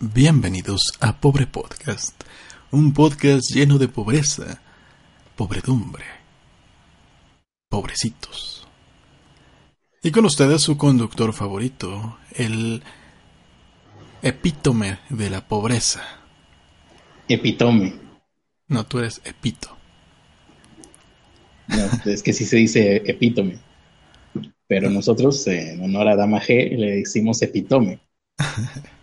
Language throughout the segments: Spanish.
Bienvenidos a Pobre Podcast, un podcast lleno de pobreza, pobredumbre, pobrecitos. Y con ustedes su conductor favorito, el epítome de la pobreza. Epitome. No, tú eres epito. No, es que sí se dice epítome. Pero nosotros, en honor a Dama G, le decimos epitome.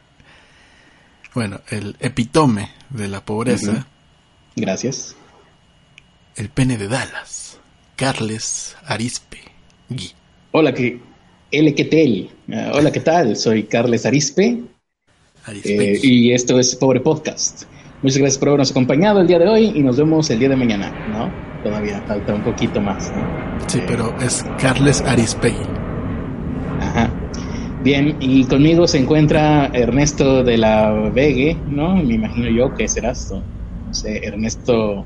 bueno, el epitome de la pobreza. Gracias. El pene de Dallas. Carles Arispe. Gui. Hola, que. L, ¿qué tal? Ah, hola, ¿qué tal? Soy Carles Arispe. Arispe. eh, y esto es Pobre Podcast. Muchas gracias por habernos acompañado el día de hoy y nos vemos el día de mañana, ¿no? Todavía falta un poquito más, ¿no? sí, Eh, pero es Carles Arispe. Bien, y conmigo se encuentra Ernesto de la Vegue, ¿no? Me imagino yo que serás, no, no sé, Ernesto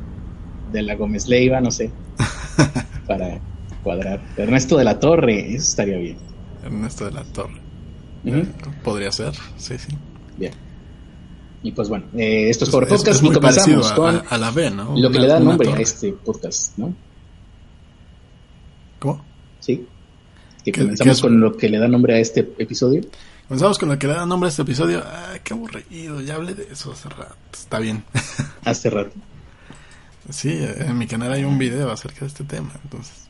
de la Gómez Leiva, no sé, para cuadrar. Ernesto de la Torre, eso estaría bien. Ernesto de la Torre. Ujú. Podría ser, sí, sí. Bien. Y pues bueno, eh, esto es por podcast es y comenzamos con a- a la B, ¿no? lo que Una- le da nombre a este podcast, ¿no? ¿Cómo? Sí. Que ¿Qué- comenzamos qué con lo que le da nombre a este episodio. Comenzamos con lo que le da nombre a este episodio. Ay, qué aburrido, ya hablé de eso hace rato. Está bien. Hace rato. sí, en mi canal hay un video acerca de este tema, entonces.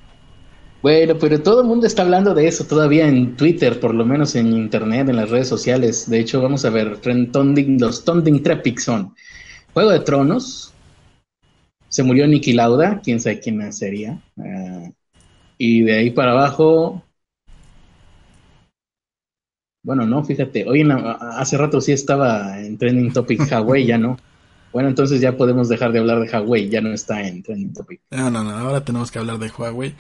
Bueno, pero todo el mundo está hablando de eso todavía en Twitter, por lo menos en internet, en las redes sociales. De hecho, vamos a ver los Tonding Tropics son Juego de Tronos. Se murió Nicky Lauda, quién sabe quién sería. Ah, y de ahí para abajo. Bueno, no, fíjate, hoy en la- hace rato sí estaba en Trending Topic Huawei, ya no. Bueno, entonces ya podemos dejar de hablar de Huawei, ya no está en Trending Topic. No, no, no, ahora tenemos que hablar de Huawei.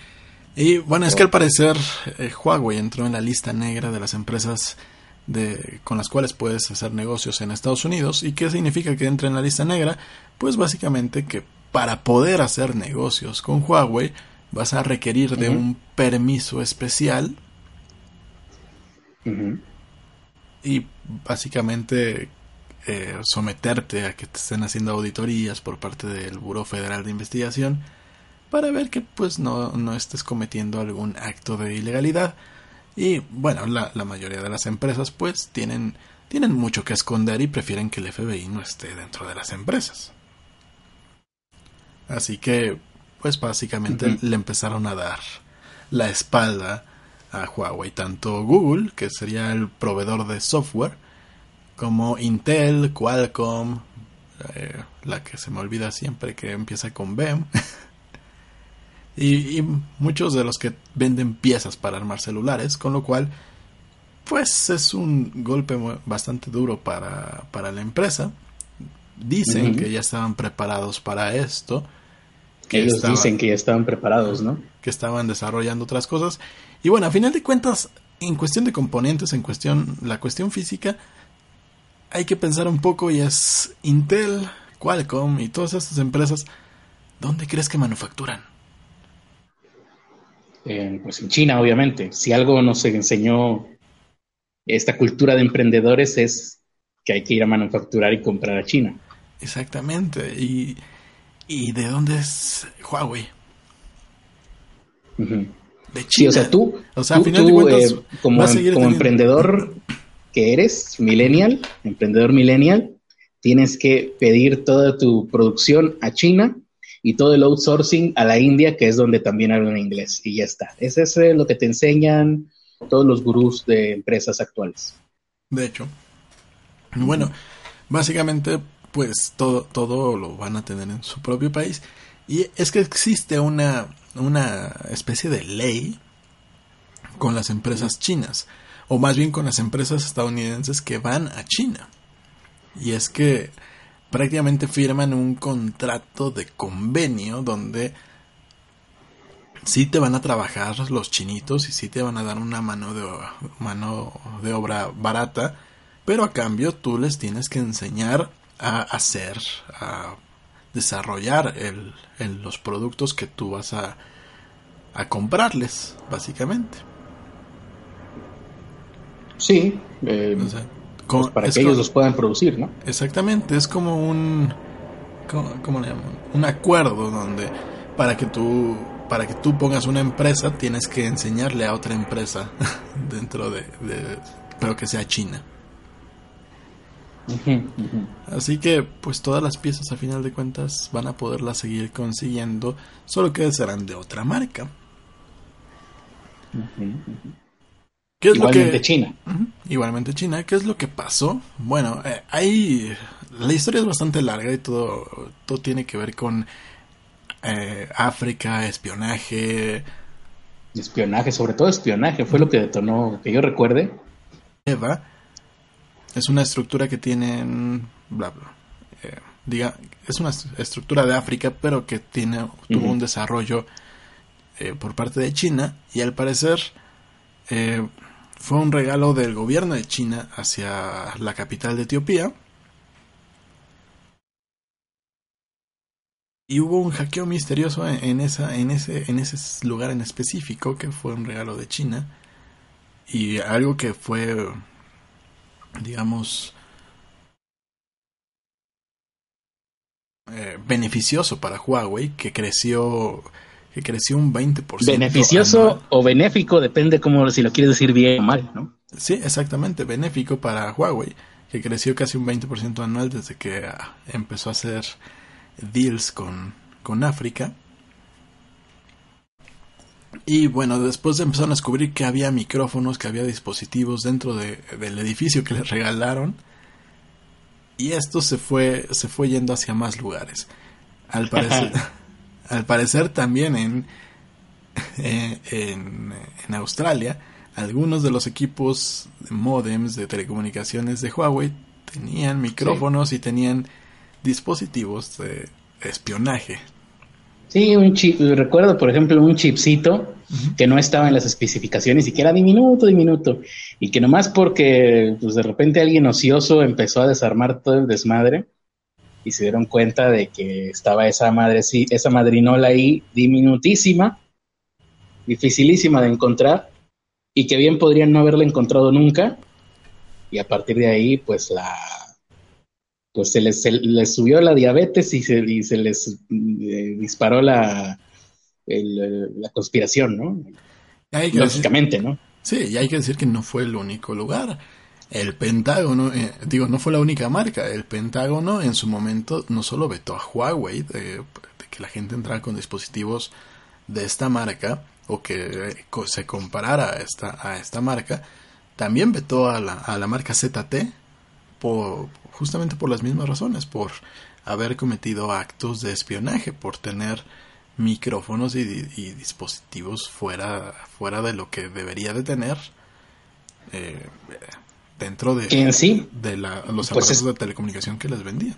Y bueno, es que al parecer eh, Huawei entró en la lista negra de las empresas de, con las cuales puedes hacer negocios en Estados Unidos. ¿Y qué significa que entre en la lista negra? Pues básicamente que para poder hacer negocios con Huawei vas a requerir de un permiso especial. Y básicamente eh, someterte a que te estén haciendo auditorías por parte del Buró Federal de Investigación para ver que pues no, no estés cometiendo algún acto de ilegalidad. Y bueno la, la mayoría de las empresas pues tienen tienen mucho que esconder y prefieren que el FBI no esté dentro de las empresas. Así que pues básicamente le empezaron a dar la espalda a Huawei, tanto Google, que sería el proveedor de software, como Intel, Qualcomm, eh, la que se me olvida siempre que empieza con BEM, y, y muchos de los que venden piezas para armar celulares, con lo cual, pues es un golpe bastante duro para, para la empresa. Dicen que ya estaban preparados para esto. que Ellos dicen que ya estaban preparados, ¿no? que estaban desarrollando otras cosas. Y bueno, a final de cuentas, en cuestión de componentes, en cuestión, la cuestión física, hay que pensar un poco y es Intel, Qualcomm y todas estas empresas, ¿dónde crees que manufacturan? Eh, pues en China, obviamente. Si algo nos enseñó esta cultura de emprendedores es que hay que ir a manufacturar y comprar a China. Exactamente. ¿Y, y de dónde es Huawei? De China. Sí, o sea, tú, O sea, a tú- final de tú, cuentas, eh, como, teniendo- emprendedor que eres, millennial, emprendedor millennial, tienes que pedir toda tu producción a China y todo el outsourcing a la India, que es donde también hablan inglés. Y ya está. Ese es lo que te enseñan todos los gurús de empresas actuales. De hecho. Bueno, básicamente, pues todo, todo lo van a tener en su propio país. Y es que existe una, una especie de ley con las empresas chinas. O más bien con las empresas estadounidenses que van a China. Y es que prácticamente firman un contrato de convenio donde sí te van a trabajar los chinitos y sí te van a dar una mano de, mano de obra barata, pero a cambio tú les tienes que enseñar a hacer, a desarrollar el, el- los productos que tú vas a, a comprarles, básicamente. Sí, eh, O sea, pues, para que ellos los puedan producir, ¿no? Exactamente, es como un ¿cómo, le llaman? Un acuerdo donde para que tú para que tú pongas una empresa tienes que enseñarle a otra empresa dentro de, pero que sea China. Así que pues todas las piezas a final de cuentas van a poderlas seguir consiguiendo, solo que serán de otra marca. ¿Qué es igualmente lo que, China. igualmente China. ¿Qué es lo que pasó? Bueno, eh, hay la historia es bastante larga y todo, todo tiene que ver con eh, África, espionaje. Espionaje, sobre todo espionaje, fue lo que detonó, que yo recuerde. Eva es una estructura que tienen, bla, bla. Eh, diga, es una estructura de África, pero que tiene, tuvo un desarrollo eh, por parte de China y al parecer fue un regalo del gobierno de China hacia la capital de Etiopía Y hubo un hackeo misterioso en, esa, en, ese, en ese lugar en específico que fue un regalo de China. Y algo que fue, digamos, eh, beneficioso para Huawei, que creció, que creció un 20%. Beneficioso o benéfico, depende como si lo quieres decir bien o mal, ¿no? Sí, exactamente, benéfico para Huawei, que creció casi un 20% anual desde que ah, empezó a hacer deals con, con África. Y bueno, después empezaron a descubrir que había micrófonos, que había dispositivos dentro del edificio que les regalaron. Y esto se fue, se fue yendo hacia más lugares. Al parecer, al parecer también en, eh, en, en, Australia, algunos de los equipos de modems de telecomunicaciones de Huawei tenían micrófonos y tenían dispositivos de espionaje. Sí, un chip, recuerdo por ejemplo un chipcito que no estaba en las especificaciones y que era diminuto, diminuto, y que nomás porque pues de repente alguien ocioso empezó a desarmar todo el desmadre y se dieron cuenta de que estaba esa madre, sí, esa madrinola ahí diminutísima, dificilísima de encontrar y que bien podrían no haberla encontrado nunca y a partir de ahí pues la pues se les, les subió la diabetes y se, y se les eh, disparó la, la conspiración, ¿no? Lógicamente, ¿no? Sí, y hay que decir que no fue el único lugar. El Pentágono, eh, digo, no fue la única marca. El Pentágono en su momento no solo vetó a Huawei de, que la gente entrara con dispositivos de esta marca o que se comparara a esta, a esta marca, también vetó a la, a la marca ZT por, justamente por las mismas razones, por haber cometido actos de espionaje, por tener micrófonos y, dispositivos fuera, fuera de lo que debería de tener eh, dentro de, de la, los pues aparatos de telecomunicación que les vendían.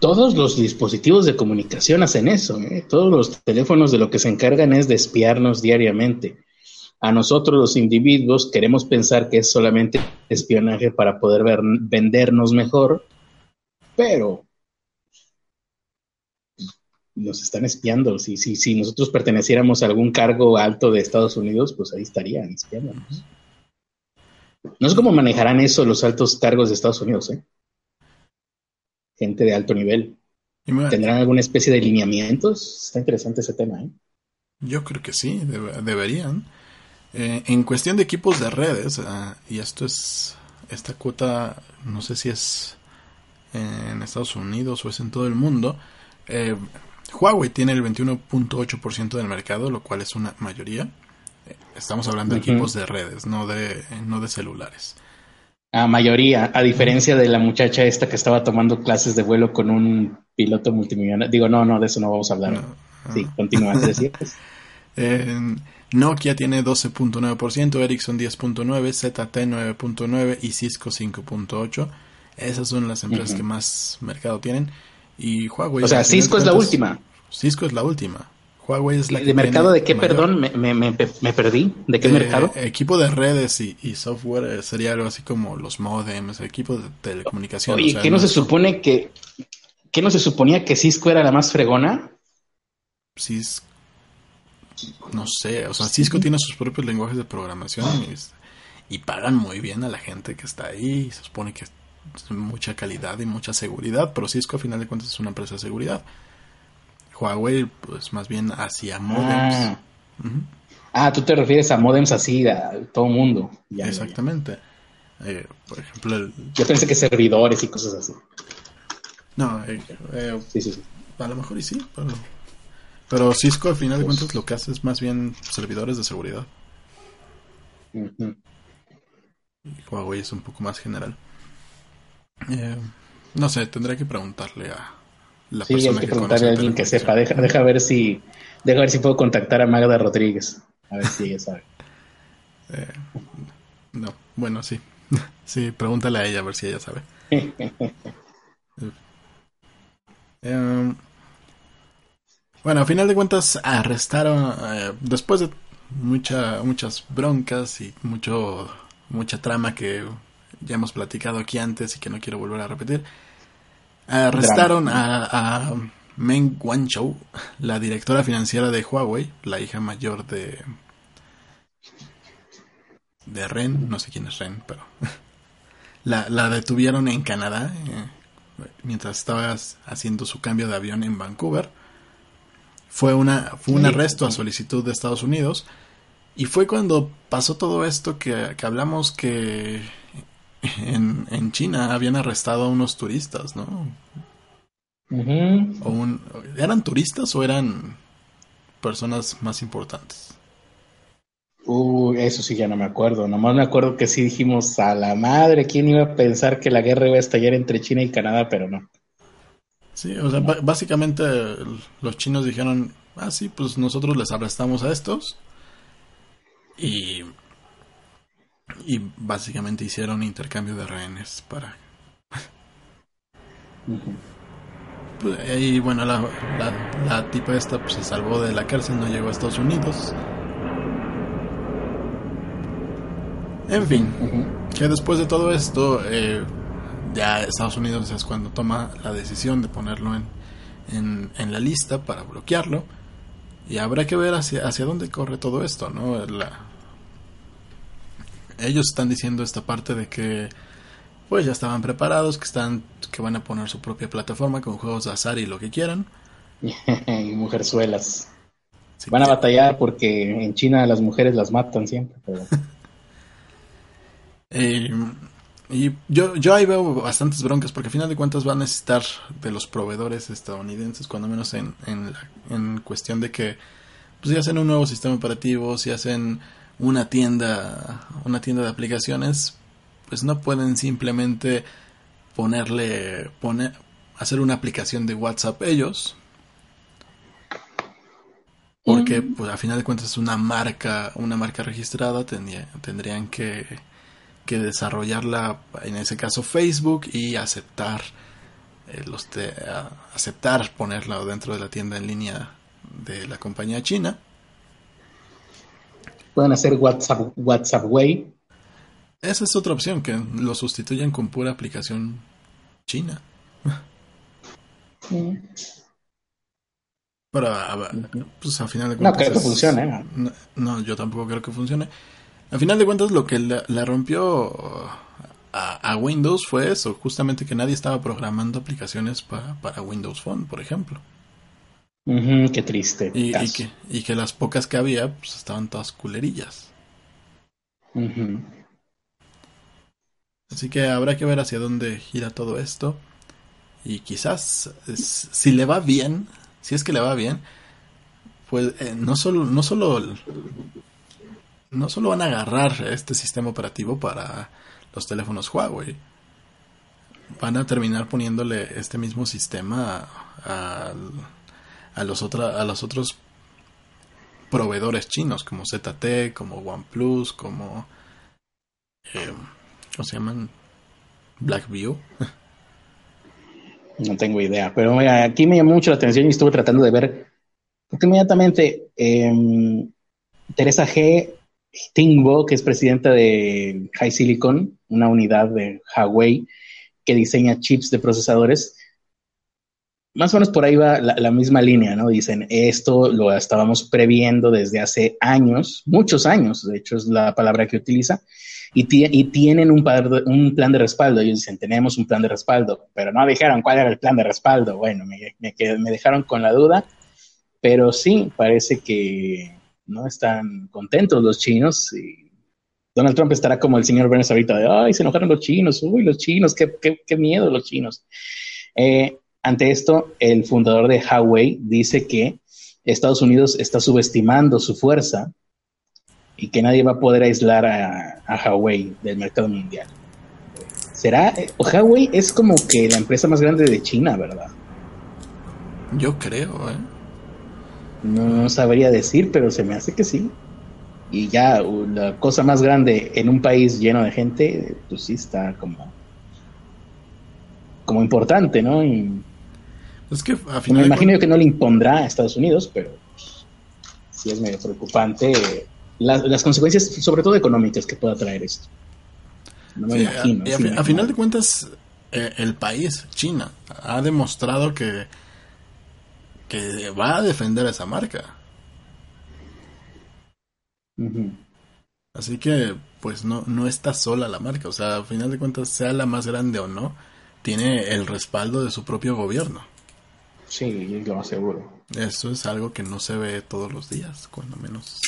Todos los dispositivos de comunicación hacen eso, ¿eh? todos los teléfonos de lo que se encargan es de espiarnos diariamente. A nosotros los individuos queremos pensar que es solamente espionaje para poder vendernos mejor, pero nos están espiando. Si, si, si nosotros perteneciéramos a algún cargo alto de Estados Unidos, pues ahí estarían espiándonos. No sé cómo manejarán eso los altos cargos de Estados Unidos, ¿eh? Gente de alto nivel. ¿Tendrán alguna especie de lineamientos? Está interesante ese tema, ¿eh? Yo creo que sí, deberían. Eh, en cuestión de equipos de redes, ah, y esto es, esta cuota, no sé si es en Estados Unidos o es en todo el mundo, eh, Huawei tiene el 21.8% del mercado, lo cual es una mayoría. Eh, estamos hablando de equipos de redes, no de, no de celulares. A mayoría, a diferencia de la muchacha esta que estaba tomando clases de vuelo con un piloto multimillonario. Digo, no, no, de eso no vamos a hablar. sí, continúa, Nokia tiene 12.9%, Ericsson 10.9%, ZT 9.9% y Cisco 5.8%. Esas son las empresas que más mercado tienen. Y Huawei. O sea, Cisco es la última. Cisco es la última. Huawei es la ¿De mercado de qué, perdón? Me, me, me, perdí. ¿De qué mercado? Equipo de redes y, software eh, sería algo así como los modems, equipos de telecomunicación. ¿Y ¿qué no se supone que... ¿Qué no se suponía que Cisco era la más fregona? Cisco no sé, o sea, Cisco tiene sus propios lenguajes de programación y pagan muy bien a la gente que está ahí. Se supone que es mucha calidad y mucha seguridad, pero Cisco a final de cuentas es una empresa de seguridad. Huawei, pues más bien hacia modems. Ah, ah tú te refieres a modems así, a todo mundo. Exactamente. Eh, por ejemplo, yo pensé que servidores y cosas así. No, eh, eh, sí, sí, sí. a lo mejor y sí, pero, pero Cisco al final de pues cuentas lo que hace es más bien servidores de seguridad. Huawei es un poco más general. no sé, tendré que preguntarle a, la sí, hay que, preguntarle a alguien que sepa. Deja, deja ver si deja ver si puedo contactar a Magda Rodríguez. A ver si ella sabe. no, bueno, sí. Sí, pregúntale a ella a ver si ella sabe. Em, bueno, a final de cuentas arrestaron, eh, después de mucha, muchas broncas y mucho, mucha trama que ya hemos platicado aquí antes y que no quiero volver a repetir, arrestaron a, a, Meng Wanzhou, la directora financiera de Huawei, la hija mayor de de Ren, no sé quién es Ren, pero la, la detuvieron en Canadá eh, mientras estaba haciendo su cambio de avión en Vancouver. Fue, una, fue un arresto a solicitud de Estados Unidos y fue cuando pasó todo esto que, que hablamos que en, en, China habían arrestado a unos turistas, ¿no? o un, ¿Eran turistas o eran personas más importantes? Uh, eso sí ya no me acuerdo. Nomás me acuerdo que sí dijimos a la madre, ¿quién iba a pensar que la guerra iba a estallar entre China y Canadá? Pero no. Sí, o sea, básicamente los chinos dijeron, ah, sí, pues nosotros les arrestamos a estos. Y, y básicamente hicieron intercambio de rehenes para... y bueno, la, la, la tipa esta pues, se salvó de la cárcel, no llegó a Estados Unidos. En fin, que después de todo esto, eh, ya Estados Unidos es cuando toma la decisión de ponerlo en, en, la lista para bloquearlo. Y habrá que ver hacia, hacia dónde corre todo esto, ¿no? ellos están diciendo esta parte de que pues ya estaban preparados, que están que van a poner su propia plataforma con juegos de azar y lo que quieran. y mujerzuelas. van a batallar porque en China las mujeres las matan siempre, pero... Eh, y yo, yo ahí veo bastantes broncas porque al final de cuentas va a necesitar de los proveedores estadounidenses, cuando menos en, en, cuestión de que pues, si hacen un nuevo sistema operativo, si hacen una tienda, una tienda de aplicaciones, pues no pueden simplemente ponerle, poner, hacer una aplicación de WhatsApp ellos, porque pues a final de cuentas es una marca, una marca registrada, tendrían que que desarrollarla, en ese caso Facebook, y aceptar eh, los aceptar ponerla dentro de la tienda en línea de la compañía china. Pueden hacer WhatsApp, WhatsApp Way. Esa es otra opción, que lo sustituyan con pura aplicación china. Pero, pues al final de cuentas. No creo que funcione. no, yo tampoco creo que funcione. Al final de cuentas, lo que le, rompió a, Windows fue eso, justamente que nadie estaba programando aplicaciones para, Windows Phone, por ejemplo. qué triste. Y, que, y, que, las pocas que había, pues estaban todas culerillas. Así que habrá que ver hacia dónde gira todo esto. Y quizás, si le va bien, si es que le va bien, pues eh, no solo, no solo no solo van a agarrar este sistema operativo para los teléfonos Huawei, van a terminar poniéndole este mismo sistema a, los otros proveedores chinos como ZT, como OnePlus, como... Eh, ¿Cómo se llaman? Blackview. No tengo idea, pero aquí me llamó mucho la atención y estuve tratando de ver, porque inmediatamente em, Teresa G Tingbo, que es presidenta de High Silicon, una unidad de Huawei que diseña chips de procesadores, más o menos por ahí va la, misma línea, ¿no? Dicen, esto lo estábamos previendo desde hace años, muchos años, de hecho es la palabra que utiliza, y, tienen un, un, plan de respaldo. Ellos dicen, tenemos un plan de respaldo, pero no dijeron cuál era el plan de respaldo. Bueno, me, me, me dejaron con la duda, pero sí, parece que no están contentos los chinos y Donald Trump estará como el señor Burns ahorita de, ay, se enojaron los chinos, uy, los chinos, qué, qué, qué miedo los chinos. Eh, ante esto, el fundador de Huawei dice que Estados Unidos está subestimando su fuerza y que nadie va a poder aislar a, Huawei del mercado mundial. ¿Será? Huawei es como que la empresa más grande de China, ¿verdad? Yo creo, ¿eh? No, sabría decir, pero se me hace que sí. Y ya la cosa más grande en un país lleno de gente, pues sí está como como importante, ¿no? Y es que Me imagino que no le impondrá a Estados Unidos, pero sí es medio preocupante las, consecuencias, sobre todo económicas, que pueda traer esto. No me imagino. A, final de cuentas, eh, el país, China, ha demostrado que, que va a defender esa marca. Así que, pues no, no está sola la marca. O sea, a final de cuentas, sea la más grande o no, tiene el respaldo de su propio gobierno. Sí, lo más seguro. Eso es algo que no se ve todos los días, cuando menos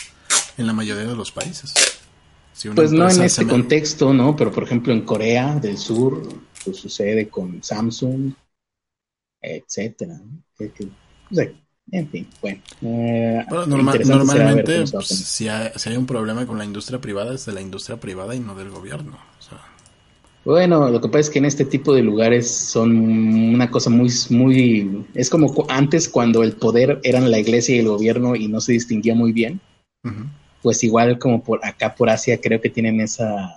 en la mayoría de los países. pues no en este contexto, ¿no? Pero por ejemplo en Corea del Sur, pues sucede con Samsung, etcétera. En fin, bueno. Eh, normalmente, pues, si, hay, si, hay, un problema con la industria privada, es de la industria privada y no del gobierno. O sea, bueno, lo que pasa es que en este tipo de lugares son una cosa muy, muy, es como antes cuando el poder eran la iglesia y el gobierno y no se distinguía muy bien. Pues igual como por acá por Asia creo que tienen esa,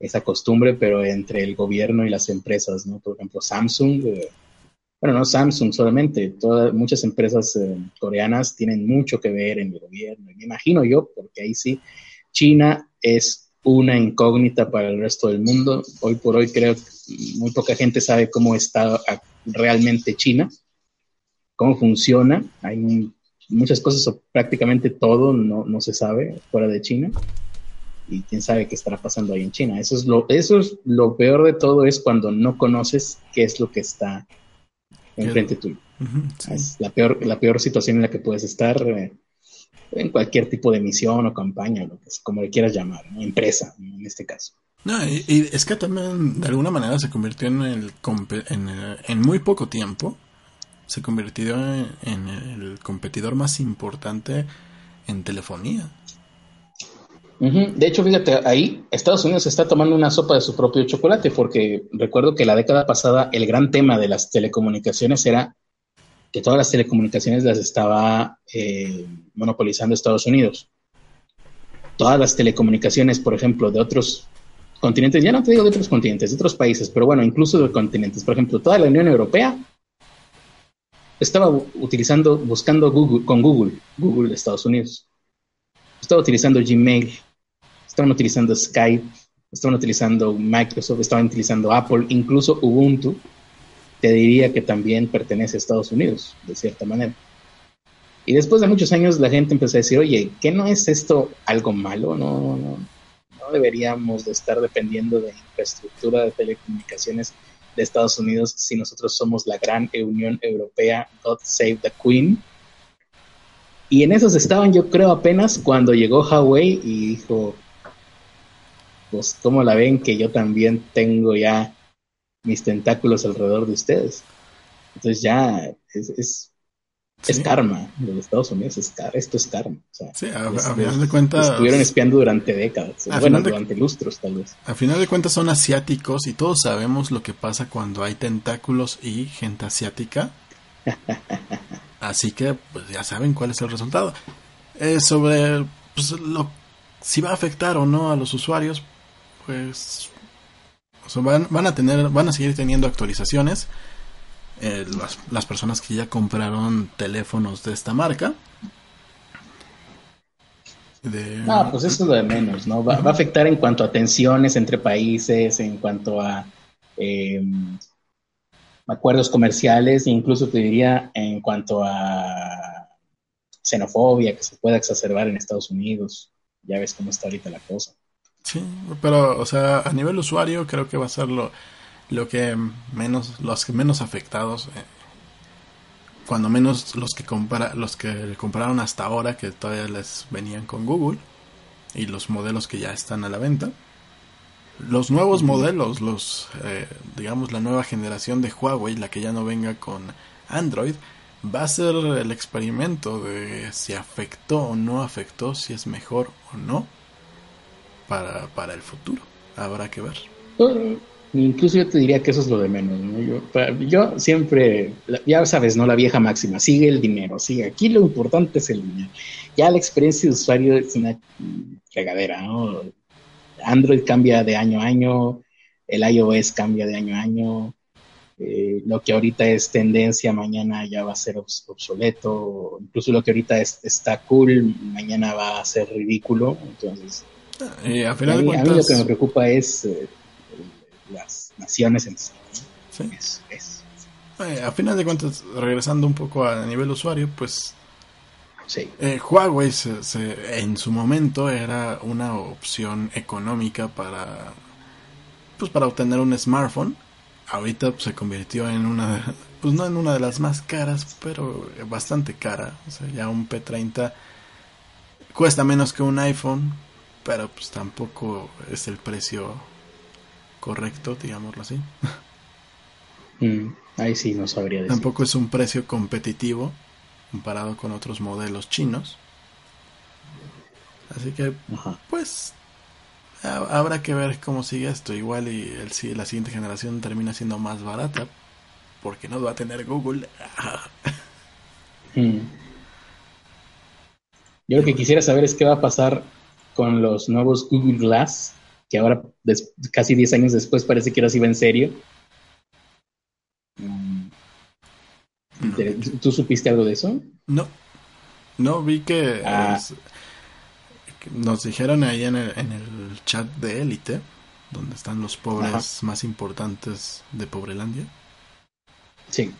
esa costumbre, pero entre el gobierno y las empresas, ¿no? Por ejemplo, Samsung, eh, bueno, no Samsung solamente, todas, muchas empresas eh, coreanas tienen mucho que ver en el gobierno. me imagino yo, porque ahí sí, China es una incógnita para el resto del mundo. Hoy por hoy creo que muy poca gente sabe cómo está realmente China, cómo funciona. Hay muchas cosas, o prácticamente todo no, no, se sabe fuera de China. Y quién sabe qué estará pasando ahí en China. Eso es lo, eso es lo peor de todo, es cuando no conoces qué es lo que está enfrente tuyo. Es la peor, la peor situación en la que puedes estar. Eh, en cualquier tipo de misión o campaña, lo que, como le quieras llamar, empresa en este caso. No, y, es que también de alguna manera se convirtió en el, en, en muy poco tiempo se convirtió en, el competidor más importante en telefonía. De hecho, fíjate, ahí Estados Unidos está tomando una sopa de su propio chocolate, porque recuerdo que la década pasada el gran tema de las telecomunicaciones era que todas las telecomunicaciones las estaba eh, monopolizando Estados Unidos. Todas las telecomunicaciones, por ejemplo, de otros continentes, ya no te digo de otros continentes, de otros países, pero bueno, incluso de continentes, por ejemplo, toda la Unión Europea estaba utilizando, buscando Google, con Google, Google de Estados Unidos. Estaba utilizando Gmail, estaban utilizando Skype, estaban utilizando Microsoft, estaban utilizando Apple, incluso Ubuntu, te diría que también pertenece a Estados Unidos, de cierta manera. Y después de muchos años la gente empezó a decir, oye, ¿qué no es esto algo malo? No, no, deberíamos de estar dependiendo de infraestructura de telecomunicaciones de Estados Unidos si nosotros somos la gran Unión Europea, God Save the Queen. Y en esos estaban yo creo apenas cuando llegó Huawei y dijo, pues ¿cómo la ven que yo también tengo ya mis tentáculos alrededor de ustedes. Entonces ya es, es, karma. Los Estados Unidos es esto es karma. sí, a, final de cuentas. Estuvieron espiando durante décadas. bueno, durante lustros tal vez. A final de cuentas son asiáticos y todos sabemos lo que pasa cuando hay tentáculos y gente asiática. Así que pues ya saben cuál es el resultado. Eh, sobre pues, lo, si va a afectar o no a los usuarios, pues van, a tener, van a seguir teniendo actualizaciones. Eh, las, personas que ya compraron teléfonos de esta marca. No, pues eso es lo de menos, ¿no? Va, a afectar en cuanto a tensiones entre países, en cuanto a em, acuerdos comerciales, incluso te diría en cuanto a xenofobia que se pueda exacerbar en Estados Unidos. Ya ves cómo está ahorita la cosa. Sí, pero, o sea, a nivel usuario creo que va a ser lo, lo que menos, los que menos afectados, eh, cuando menos los que compara, los que compraron hasta ahora, que todavía les venían con Google, y los modelos que ya están a la venta. Los nuevos modelos, los, eh, digamos, la nueva generación de Huawei, la que ya no venga con Android, va a ser el experimento de si afectó o no afectó, si es mejor o no para, para el futuro. Habrá que ver. Incluso yo te diría que eso es lo de menos. Yo, siempre, ya sabes, ¿no? La vieja máxima, sigue el dinero, sigue. Aquí lo importante es el dinero. Ya la experiencia de usuario es una regadera, ¿no? Android cambia de año a año, el iOS cambia de año a año. Eh, lo que ahorita es tendencia, mañana ya va a ser obsoleto. Incluso lo que ahorita está cool, mañana va a ser ridículo. Entonces, a, final mí, lo que me preocupa es eh, las naciones en sí. Eh, a final de cuentas, regresando un poco a nivel usuario, pues sí. Eh, Huawei en su momento era una opción económica para pues para obtener un smartphone. Ahorita se convirtió en una, pues no en una de las más caras, pero bastante cara. O sea, ya un P30 cuesta menos que un iPhone, pero pues tampoco es el precio correcto, digámoslo así. Mm, ahí sí no sabría decir. Tampoco es un precio competitivo comparado con otros modelos chinos. Así que, pues, habrá que ver cómo sigue esto. Igual y el, si la siguiente generación termina siendo más barata, porque no va a tener Google. Mm. Yo lo que quisiera saber es qué va a pasar con los nuevos Google Glass que ahora, casi 10 años después, parece que ahora sí va en serio. Mm. ¿Tú supiste algo de eso? No. No, vi que, ah. nos dijeron ahí en el, en el chat de élite, donde están los pobres más importantes de Pobrelandia. Sí.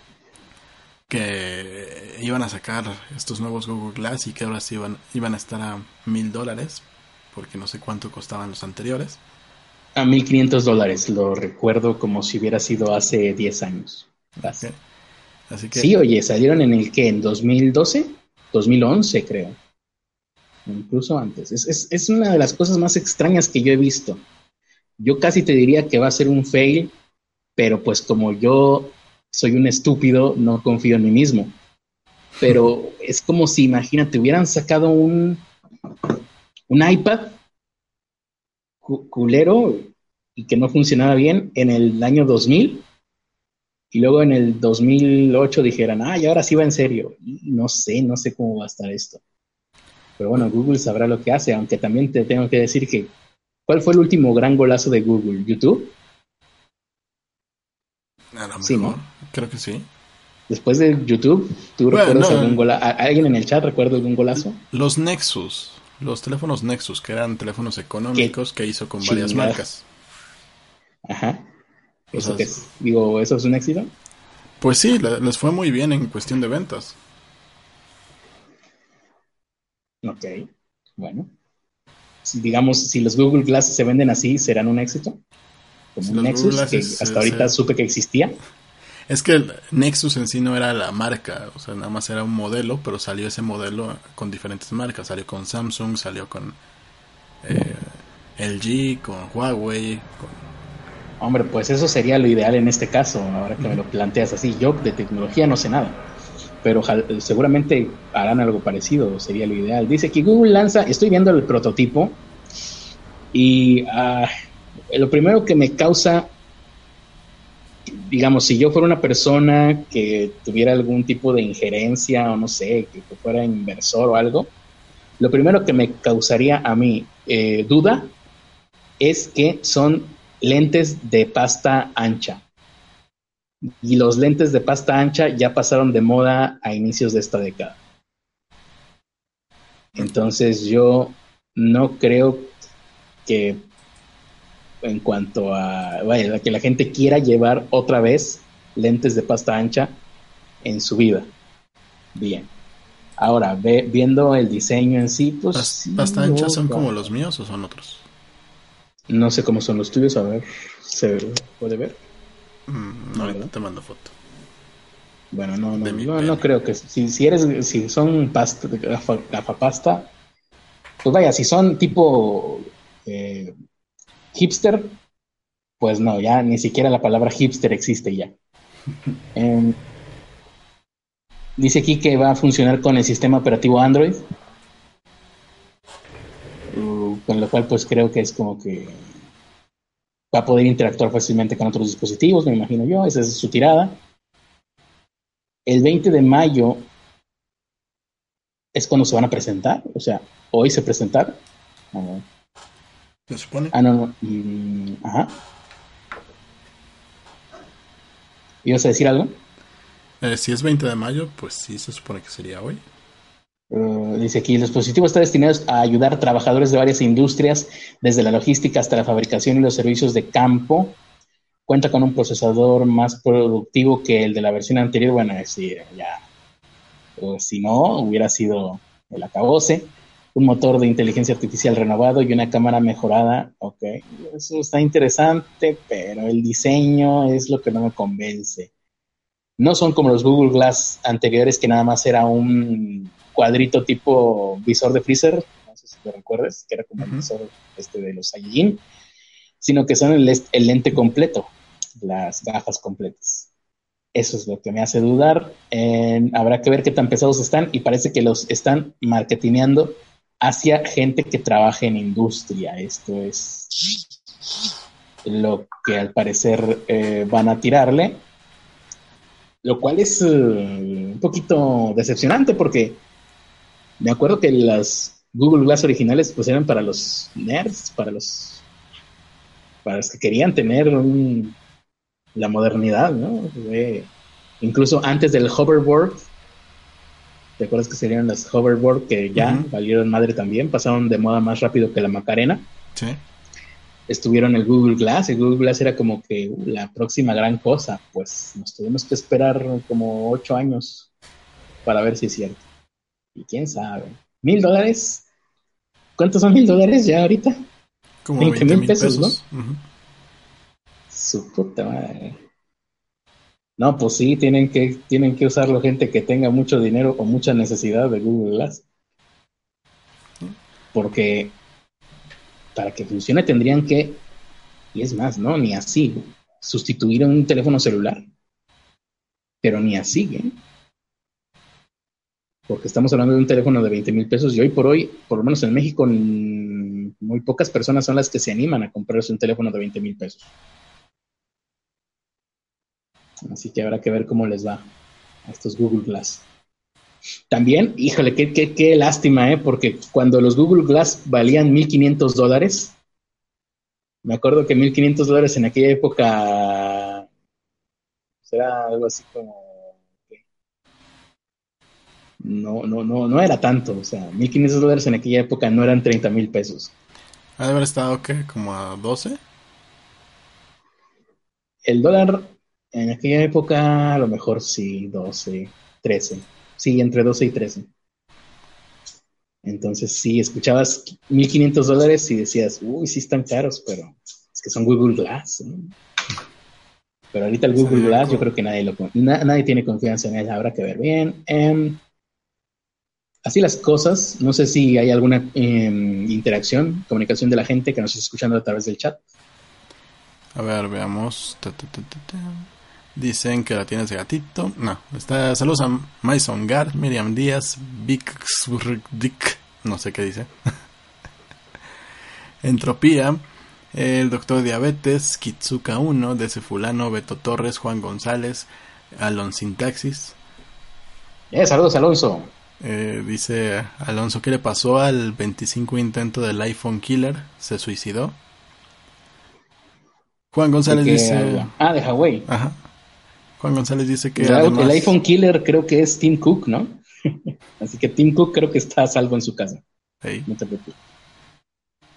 Que iban a sacar estos nuevos Google Glass y que ahora sí iban, iban a estar a mil dólares porque no sé cuánto costaban los anteriores. A 1.500 dólares, lo recuerdo como si hubiera sido hace 10 años. Así que... Sí, oye, salieron en el que, en 2012, 2011 creo. Incluso antes. Es, es una de las cosas más extrañas que yo he visto. Yo casi te diría que va a ser un fail, pero pues como yo soy un estúpido, no confío en mí mismo. Pero es como si, imagínate, hubieran sacado un, un iPad culero y que no funcionaba bien en el año 2000 y luego en el 2008 dijeran, ah, y ahora sí va en serio. Y no sé, no sé cómo va a estar esto. Pero bueno, Google sabrá lo que hace, aunque también te tengo que decir que, ¿cuál fue el último gran golazo de Google? ¿YouTube? sí, ¿no? Creo que sí. Después de YouTube, ¿tú recuerdas algún golazo? ¿Alguien en el chat recuerda algún golazo? Los Nexus los teléfonos Nexus, que eran teléfonos económicos que hizo con varias marcas. Ajá. ¿Eso digo, ¿eso es un éxito? Pues sí, les fue muy bien en cuestión de ventas. Ok, bueno. digamos, si los Google Glass se venden así, ¿serán un éxito? Como un Nexus, que hasta ahorita supe que existía. Es que el Nexus en sí no era la marca, o sea, nada más era un modelo, pero salió ese modelo con diferentes marcas. Salió con Samsung, salió con eh, LG, con Huawei. Hombre, pues eso sería lo ideal en este caso, ahora que me lo planteas así. Yo de tecnología no sé nada, pero seguramente harán algo parecido, sería lo ideal. Dice que Google lanza, estoy viendo el prototipo y ah, lo primero que me causa digamos, si yo fuera una persona que tuviera algún tipo de injerencia o no sé, que, fuera inversor o algo, lo primero que me causaría a mí eh, duda es que son lentes de pasta ancha. Y los lentes de pasta ancha ya pasaron de moda a inicios de esta década. Entonces yo no creo que en cuanto a vaya, que la gente quiera llevar otra vez lentes de pasta ancha en su vida. Bien. Ahora, ve, viendo el diseño en sí, pues... ¿Pasta ancha son como los míos o son otros? No sé cómo son los tuyos, a ver, ¿se puede ver? Mm, no, te mando foto. Bueno, no, no, no, creo que si, si eres, si son pasta, pasta pues vaya, si son tipo eh, hipster, pues no, ya ni siquiera la palabra hipster existe ya. Em, dice aquí que va a funcionar con el sistema operativo Android, uh, con lo cual pues creo que es como que va a poder interactuar fácilmente con otros dispositivos, me imagino yo, esa es su tirada. El 20 de mayo es cuando se van a presentar, o sea, hoy se presentaron. ¿Se supone? Ah, no, no. Mm, ajá. ¿Ibas a decir algo? Eh, si es 20 de mayo, pues sí se supone que sería hoy. Uh, dice aquí, el dispositivo está destinado a ayudar a trabajadores de varias industrias, desde la logística hasta la fabricación y los servicios de campo. Cuenta con un procesador más productivo que el de la versión anterior. Bueno, sí, ya. si no, hubiera sido el acabose un motor de inteligencia artificial renovado y una cámara mejorada. Ok, eso está interesante, pero el diseño es lo que no me convence. No son como los Google Glass anteriores, que nada más era un cuadrito tipo visor de freezer, no sé si te recuerdes, que era como el visor este de los Saiyajin, sino que son el, lente completo, las gafas completas. Eso es lo que me hace dudar. habrá que ver qué tan pesados están y parece que los están marketineando hacia gente que trabaja en industria. Esto es lo que al parecer eh, van a tirarle, lo cual es eh, un poquito decepcionante porque me acuerdo que las Google Glass originales pues eran para los nerds, para los, para los que querían tener la modernidad, ¿no? incluso antes del hoverboard ¿Te acuerdas que serían las hoverboard que ya valieron madre también? Pasaron de moda más rápido que la Macarena. Sí. Estuvieron el Google Glass. El Google Glass era como que uh, la próxima gran cosa. Pues nos tuvimos que esperar como ocho años para ver si es cierto. Y quién sabe. ¿Mil dólares? ¿Cuántos son mil dólares ya ahorita? Como 20 mil pesos, ¿no? Su puta madre. No, pues sí, tienen que, tienen que usarlo gente que tenga mucho dinero o mucha necesidad de Google Glass. Porque para que funcione tendrían que, y es más, ¿no? Ni así, sustituir un teléfono celular. Pero ni así, ¿eh? Porque estamos hablando de un teléfono de 20 mil pesos y hoy por hoy, por lo menos en México, muy pocas personas son las que se animan a comprarse un teléfono de 20 mil pesos. Así que habrá que ver cómo les va a estos Google Glass. También, híjole, qué, qué, qué lástima, ¿eh? Porque cuando los Google Glass valían 1.500 dólares, me acuerdo que 1.500 dólares en aquella época era algo así como... No, no, no, no era tanto, o sea, 1.500 dólares en aquella época no eran 30 mil pesos. ¿Ha de haber estado qué? ¿Como a 12? El dólar en aquella época, a lo mejor sí, 12, 13. Sí, entre 12 y 13. Entonces, sí, escuchabas 1500 dólares y decías, uy, sí están caros, pero es que son Google Glass. Pero ahorita el Google Glass, yo creo que nadie, lo, nadie tiene confianza en él, habrá que ver bien. Em, así las cosas, no sé si hay alguna em, interacción, comunicación de la gente que nos está escuchando a través del chat. A ver, veamos. Dicen que la tienes de gatito. No, está. Saludos a Mason Gar, Miriam Díaz, Vic Dick, no sé qué dice. Entropía, el doctor Diabetes, Kitsuka 1, Dese Fulano, Beto Torres, Juan González, Alon Sintaxis. Eh, saludos, Alonso. Eh, dice Alonso, ¿qué le pasó al 25 intento del iPhone Killer? ¿Se suicidó? Juan González dice. Ah, de Huawei. Ajá. Juan González dice que. El iPhone killer creo que es Tim Cook, ¿no? Así que Tim Cook creo que está a salvo en su casa. No te preocupes.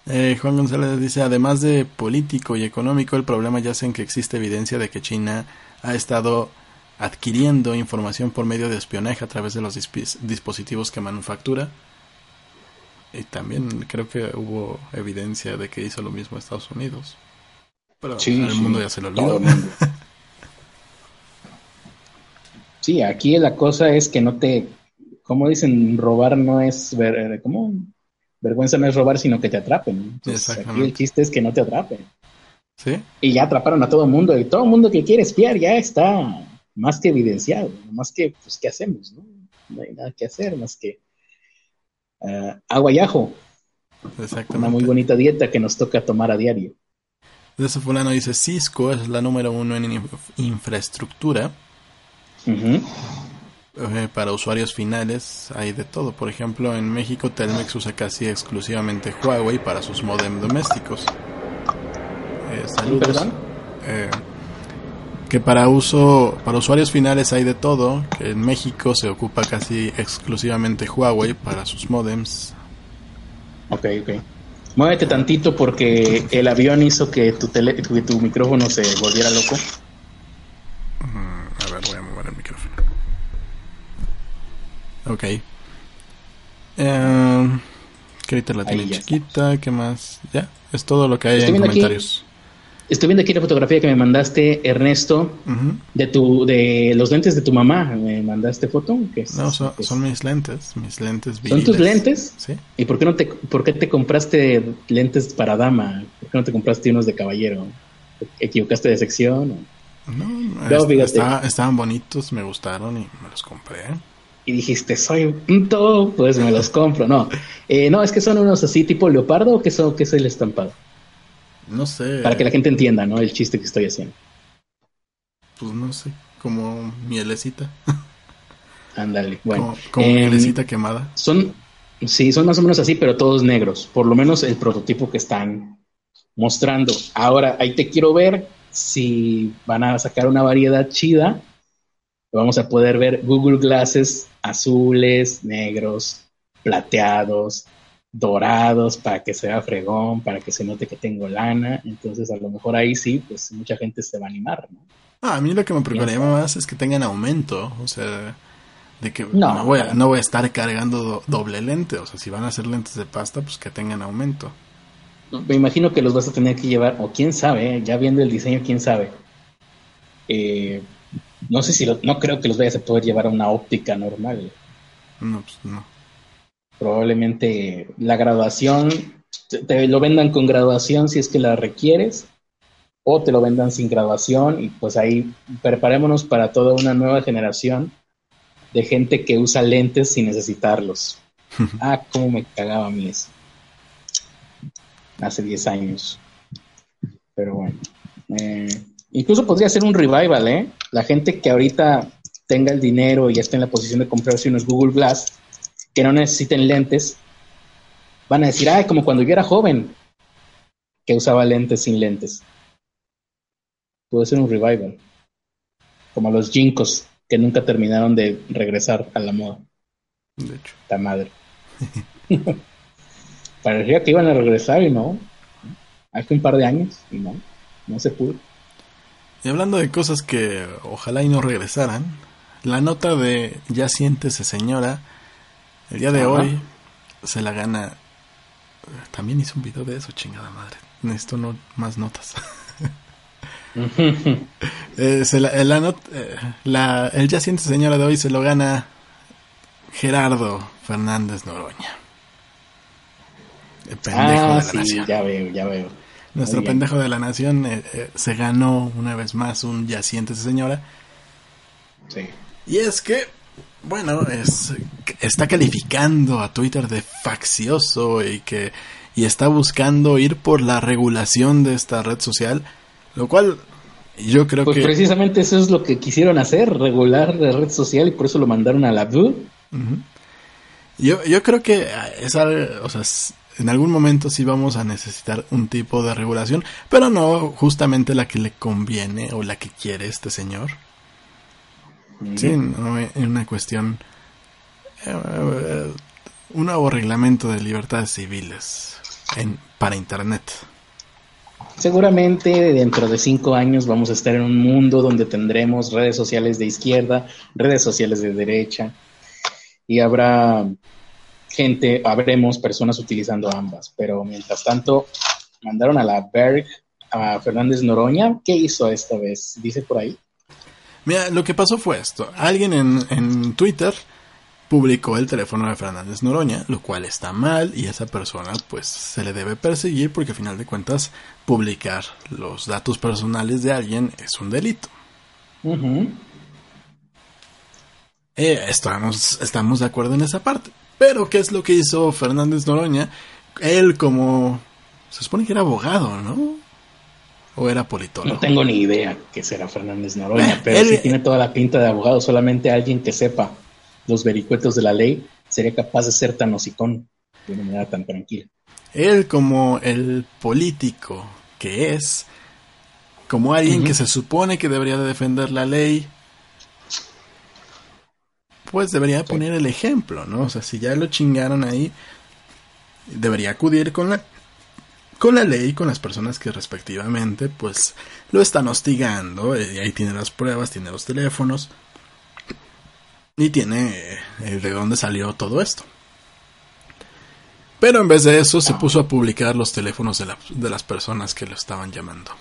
Eh, Juan González dice, además de político y económico, el problema yace en que existe evidencia de que China ha estado adquiriendo información por medio de espionaje a través de los dispositivos que manufactura. Y también creo que hubo evidencia de que hizo lo mismo Estados Unidos. Pero el mundo ya se lo olvidó. Sí, aquí la cosa es que no te, como dicen, robar no es, ver, ¿cómo? Vergüenza no es robar, sino que te atrapen. aquí el chiste es que no te atrapen. ¿Sí? Y ya atraparon a todo el mundo, y todo el mundo que quiere espiar ya está más que evidenciado, más que, pues, ¿qué hacemos? No, no hay nada que hacer más que uh, agua y ajo. Una muy bonita dieta que nos toca tomar a diario. De ese fulano dice, Cisco es la número uno en infraestructura. Eh, para usuarios finales hay de todo. Por ejemplo, en México Telmex usa casi exclusivamente Huawei para sus modem domésticos. Eh, saludos. Eh, que para uso para usuarios finales hay de todo, que en México se ocupa casi exclusivamente Huawei para sus modems. Ok, ok. Muévete tantito porque el avión hizo que tu, tele, tu, micrófono se volviera loco. Mm, a ver, voy a mover el micrófono. Ok. Eh, que la tiene chiquita, ¿qué más? Ya, es todo lo que hay en comentarios. Estoy viendo aquí la fotografía que me mandaste, Ernesto, de tu, de los lentes de tu mamá. ¿Me mandaste foto? no, son, mis lentes, mis lentes ¿Son tus lentes? Sí. ¿Y por qué no te, por qué te compraste lentes para dama? ¿Por qué no te compraste unos de caballero? ¿Equivocaste de sección? No, estaban bonitos, me gustaron y me los compré. Y dijiste, soy un todo, pues me los compro. No, eh, no, es que son unos así tipo leopardo o qué, son, qué es el estampado. No sé. Para que la gente entienda, ¿no? El chiste que estoy haciendo. Pues no sé, como mielecita. Ándale, bueno. Como, em, mielecita quemada. Son, sí, son más o menos así, pero todos negros. Por lo menos el prototipo que están mostrando. Ahora, ahí te quiero ver si van a sacar una variedad chida. Vamos a poder ver Google Glasses azules, negros, plateados, dorados para que sea fregón, para que se note que tengo lana. Entonces, a lo mejor ahí sí, pues mucha gente se va a animar, ¿no? Ah, a mí lo que me preocuparía más es que tengan aumento, o sea, de que no, voy, a, no voy a estar cargando doble lente, o sea, si van a ser lentes de pasta, pues que tengan aumento. Me imagino que los vas a tener que llevar, o quién sabe, ¿eh? ya viendo el diseño, quién sabe. Eh, no sé si, no creo que los vayas a poder llevar a una óptica normal. No, pues no probablemente la graduación, te, lo vendan con graduación si es que la requieres, o te lo vendan sin graduación, y pues ahí preparémonos para toda una nueva generación de gente que usa lentes sin necesitarlos. ah, cómo me cagaba a mí eso. Hace 10 años. Pero bueno. Eh, incluso podría ser un revival, ¿eh? La gente que ahorita tenga el dinero y ya esté en la posición de comprarse unos Google Glass, que no necesiten lentes, van a decir, ay, como cuando yo era joven, que usaba lentes sin lentes. Puede ser un revival. Como los jinkos, que nunca terminaron de regresar a la moda. De hecho. La madre. Parecía que iban a regresar y no. Hace un par de años y no. No se pudo. Y hablando de cosas que ojalá y no regresaran, la nota de Ya siéntese señora el día de hoy se la gana. También hice un video de eso, chingada madre. Necesito no, más notas. eh, la, eh, la, el ya siente señora de hoy se lo gana Gerardo Fernández Noroña. El pendejo ah, de la nación. Ya veo, ya veo. Nuestro pendejo de la nación eh, eh, se ganó una vez más un ya siente señora. Sí. Y es que bueno, es, está calificando a Twitter de faccioso y que y está buscando ir por la regulación de esta red social, lo cual yo creo pues que... precisamente eso es lo que quisieron hacer, regular la red social y por eso lo mandaron a la VU. yo, yo creo que esa, o sea, en algún momento sí vamos a necesitar un tipo de regulación, pero no justamente la que le conviene o la que quiere este señor. Sí, no, en una cuestión. Eh, un nuevo reglamento de libertades civiles. en, para Internet. Seguramente dentro de cinco años vamos a estar en un mundo donde tendremos redes sociales de izquierda, redes sociales de derecha, y habrá gente, habremos personas utilizando ambas. Pero mientras tanto, mandaron a la Berg a Fernández Noroña. ¿Qué hizo esta vez? Dice por ahí. Mira, lo que pasó fue esto. Alguien en, en Twitter publicó el teléfono de Fernández Noroña, lo cual está mal y esa persona pues se le debe perseguir porque a final de cuentas publicar los datos personales de alguien es un delito. eh, estamos, estamos de acuerdo en esa parte. Pero ¿qué es lo que hizo Fernández Noroña? Él como... Se supone que era abogado, ¿no? ¿O era politólogo? No tengo ni idea qué será Fernández Noroña, eh, pero él, sí tiene toda la pinta de abogado. Solamente alguien que sepa los vericuetos de la ley, sería capaz de ser tan hocicón de una manera tan tranquila. Él como el político que es, como alguien uh -huh. que se supone que debería de defender la ley, pues debería poner el ejemplo, ¿no? O sea, si ya lo chingaron ahí, debería acudir con la con la ley, con las personas que respectivamente, pues lo están hostigando, y ahí tiene las pruebas, tiene los teléfonos, y tiene eh, de dónde salió todo esto. Pero en vez de eso se puso a publicar los teléfonos de, la, de, las personas que lo estaban llamando.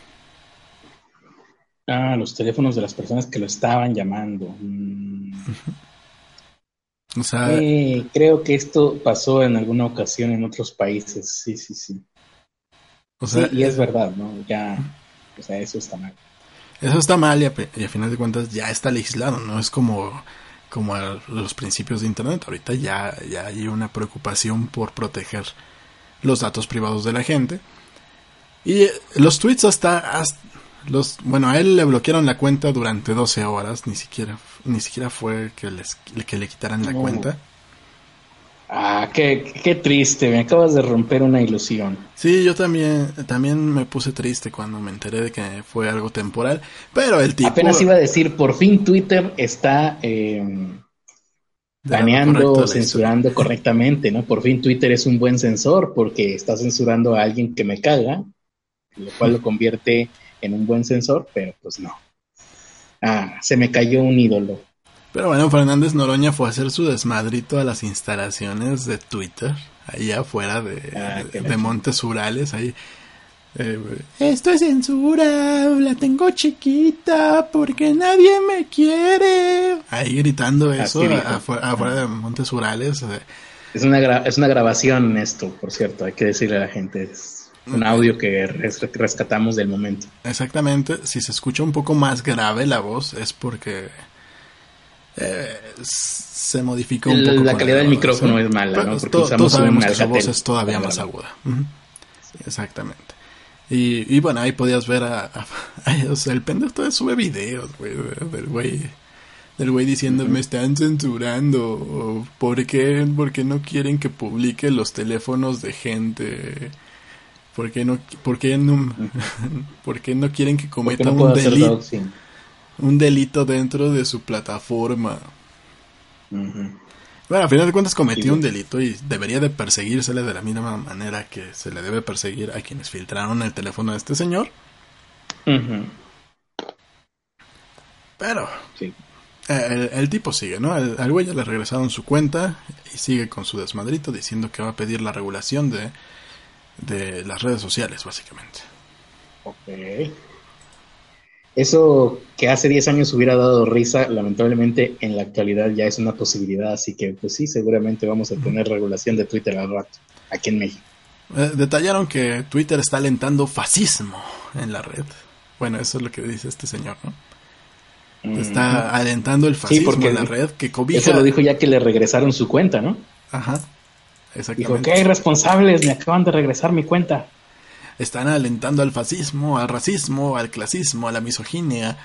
Ah, los teléfonos de las personas que lo estaban llamando. Mm. O sea, eh, creo que esto pasó en alguna ocasión en otros países. Sí, sí, sí. O sea, sí, y es verdad, ¿no? Ya, o sea, eso está mal. Eso está mal y a, y a final de cuentas ya está legislado, ¿no? Es como como a los principios de Internet. Ahorita ya, ya hay una preocupación por proteger los datos privados de la gente. Y los tweets hasta, hasta, los bueno, a él le bloquearon la cuenta durante 12 horas, ni siquiera ni siquiera fue que les que le quitaran la No. cuenta. Ah, qué, qué triste, me acabas de romper una ilusión. Sí, yo también también me puse triste cuando me enteré de que fue algo temporal, pero el tipo Apenas iba a decir, por fin Twitter está eh, baneando, censurando correctamente, ¿no? Por fin Twitter es un buen censor porque está censurando a alguien que me caga, lo cual lo convierte en un buen censor, pero pues no. Ah, se me cayó un ídolo. Pero bueno, Fernández Noroña fue a hacer su desmadrito a las instalaciones de Twitter, ahí afuera de, Ah, de. Montes Urales, ahí. eh, Esto es censura, la tengo chiquita porque nadie me quiere. Ahí gritando eso afuera, afuera de Montes Urales. eh, Es una, gra- es una grabación esto, por cierto, hay que decirle a la gente. Es un audio que res- rescatamos del momento. Exactamente, si se escucha un poco más grave la voz es porque eh, se modificó un La- poco. la calidad el del micrófono ¿sí? es mala, ¿no? Porque to- usamos todos sabemos que su voz es todavía más aguda. Exactamente. Y, y bueno, ahí podías ver a, o sea, el pendejo todavía sube videos, güey, de- del güey del güey diciendo me están censurando o ¿por qué, por qué no quieren que publique los teléfonos de gente ¿Por qué no, por qué no, por qué no quieren que ¿Por qué cometan no un delito, un delito dentro de su plataforma? Bueno, al final de cuentas cometió un delito y debería de perseguírsele de la misma manera que se le debe perseguir a quienes filtraron el teléfono de este señor. Pero Sí. eh, el, el tipo sigue, ¿no? Al, al güey ya le regresaron su cuenta y sigue con su desmadrito diciendo que va a pedir la regulación de, de las redes sociales, básicamente. Ok. Eso que hace 10 años hubiera dado risa, lamentablemente en la actualidad ya es una posibilidad, así que pues sí, seguramente vamos a tener regulación de Twitter al rato, aquí en México. Eh, detallaron que Twitter está alentando fascismo en la red. Bueno, eso es lo que dice este señor, ¿no? Está alentando el fascismo porque en la red que cobija. Eso lo dijo ya que le regresaron su cuenta, ¿no? Ajá. Dijo. ¿qué irresponsables? Me acaban de regresar mi cuenta. Están alentando al fascismo, al racismo, al clasismo, a la misoginia,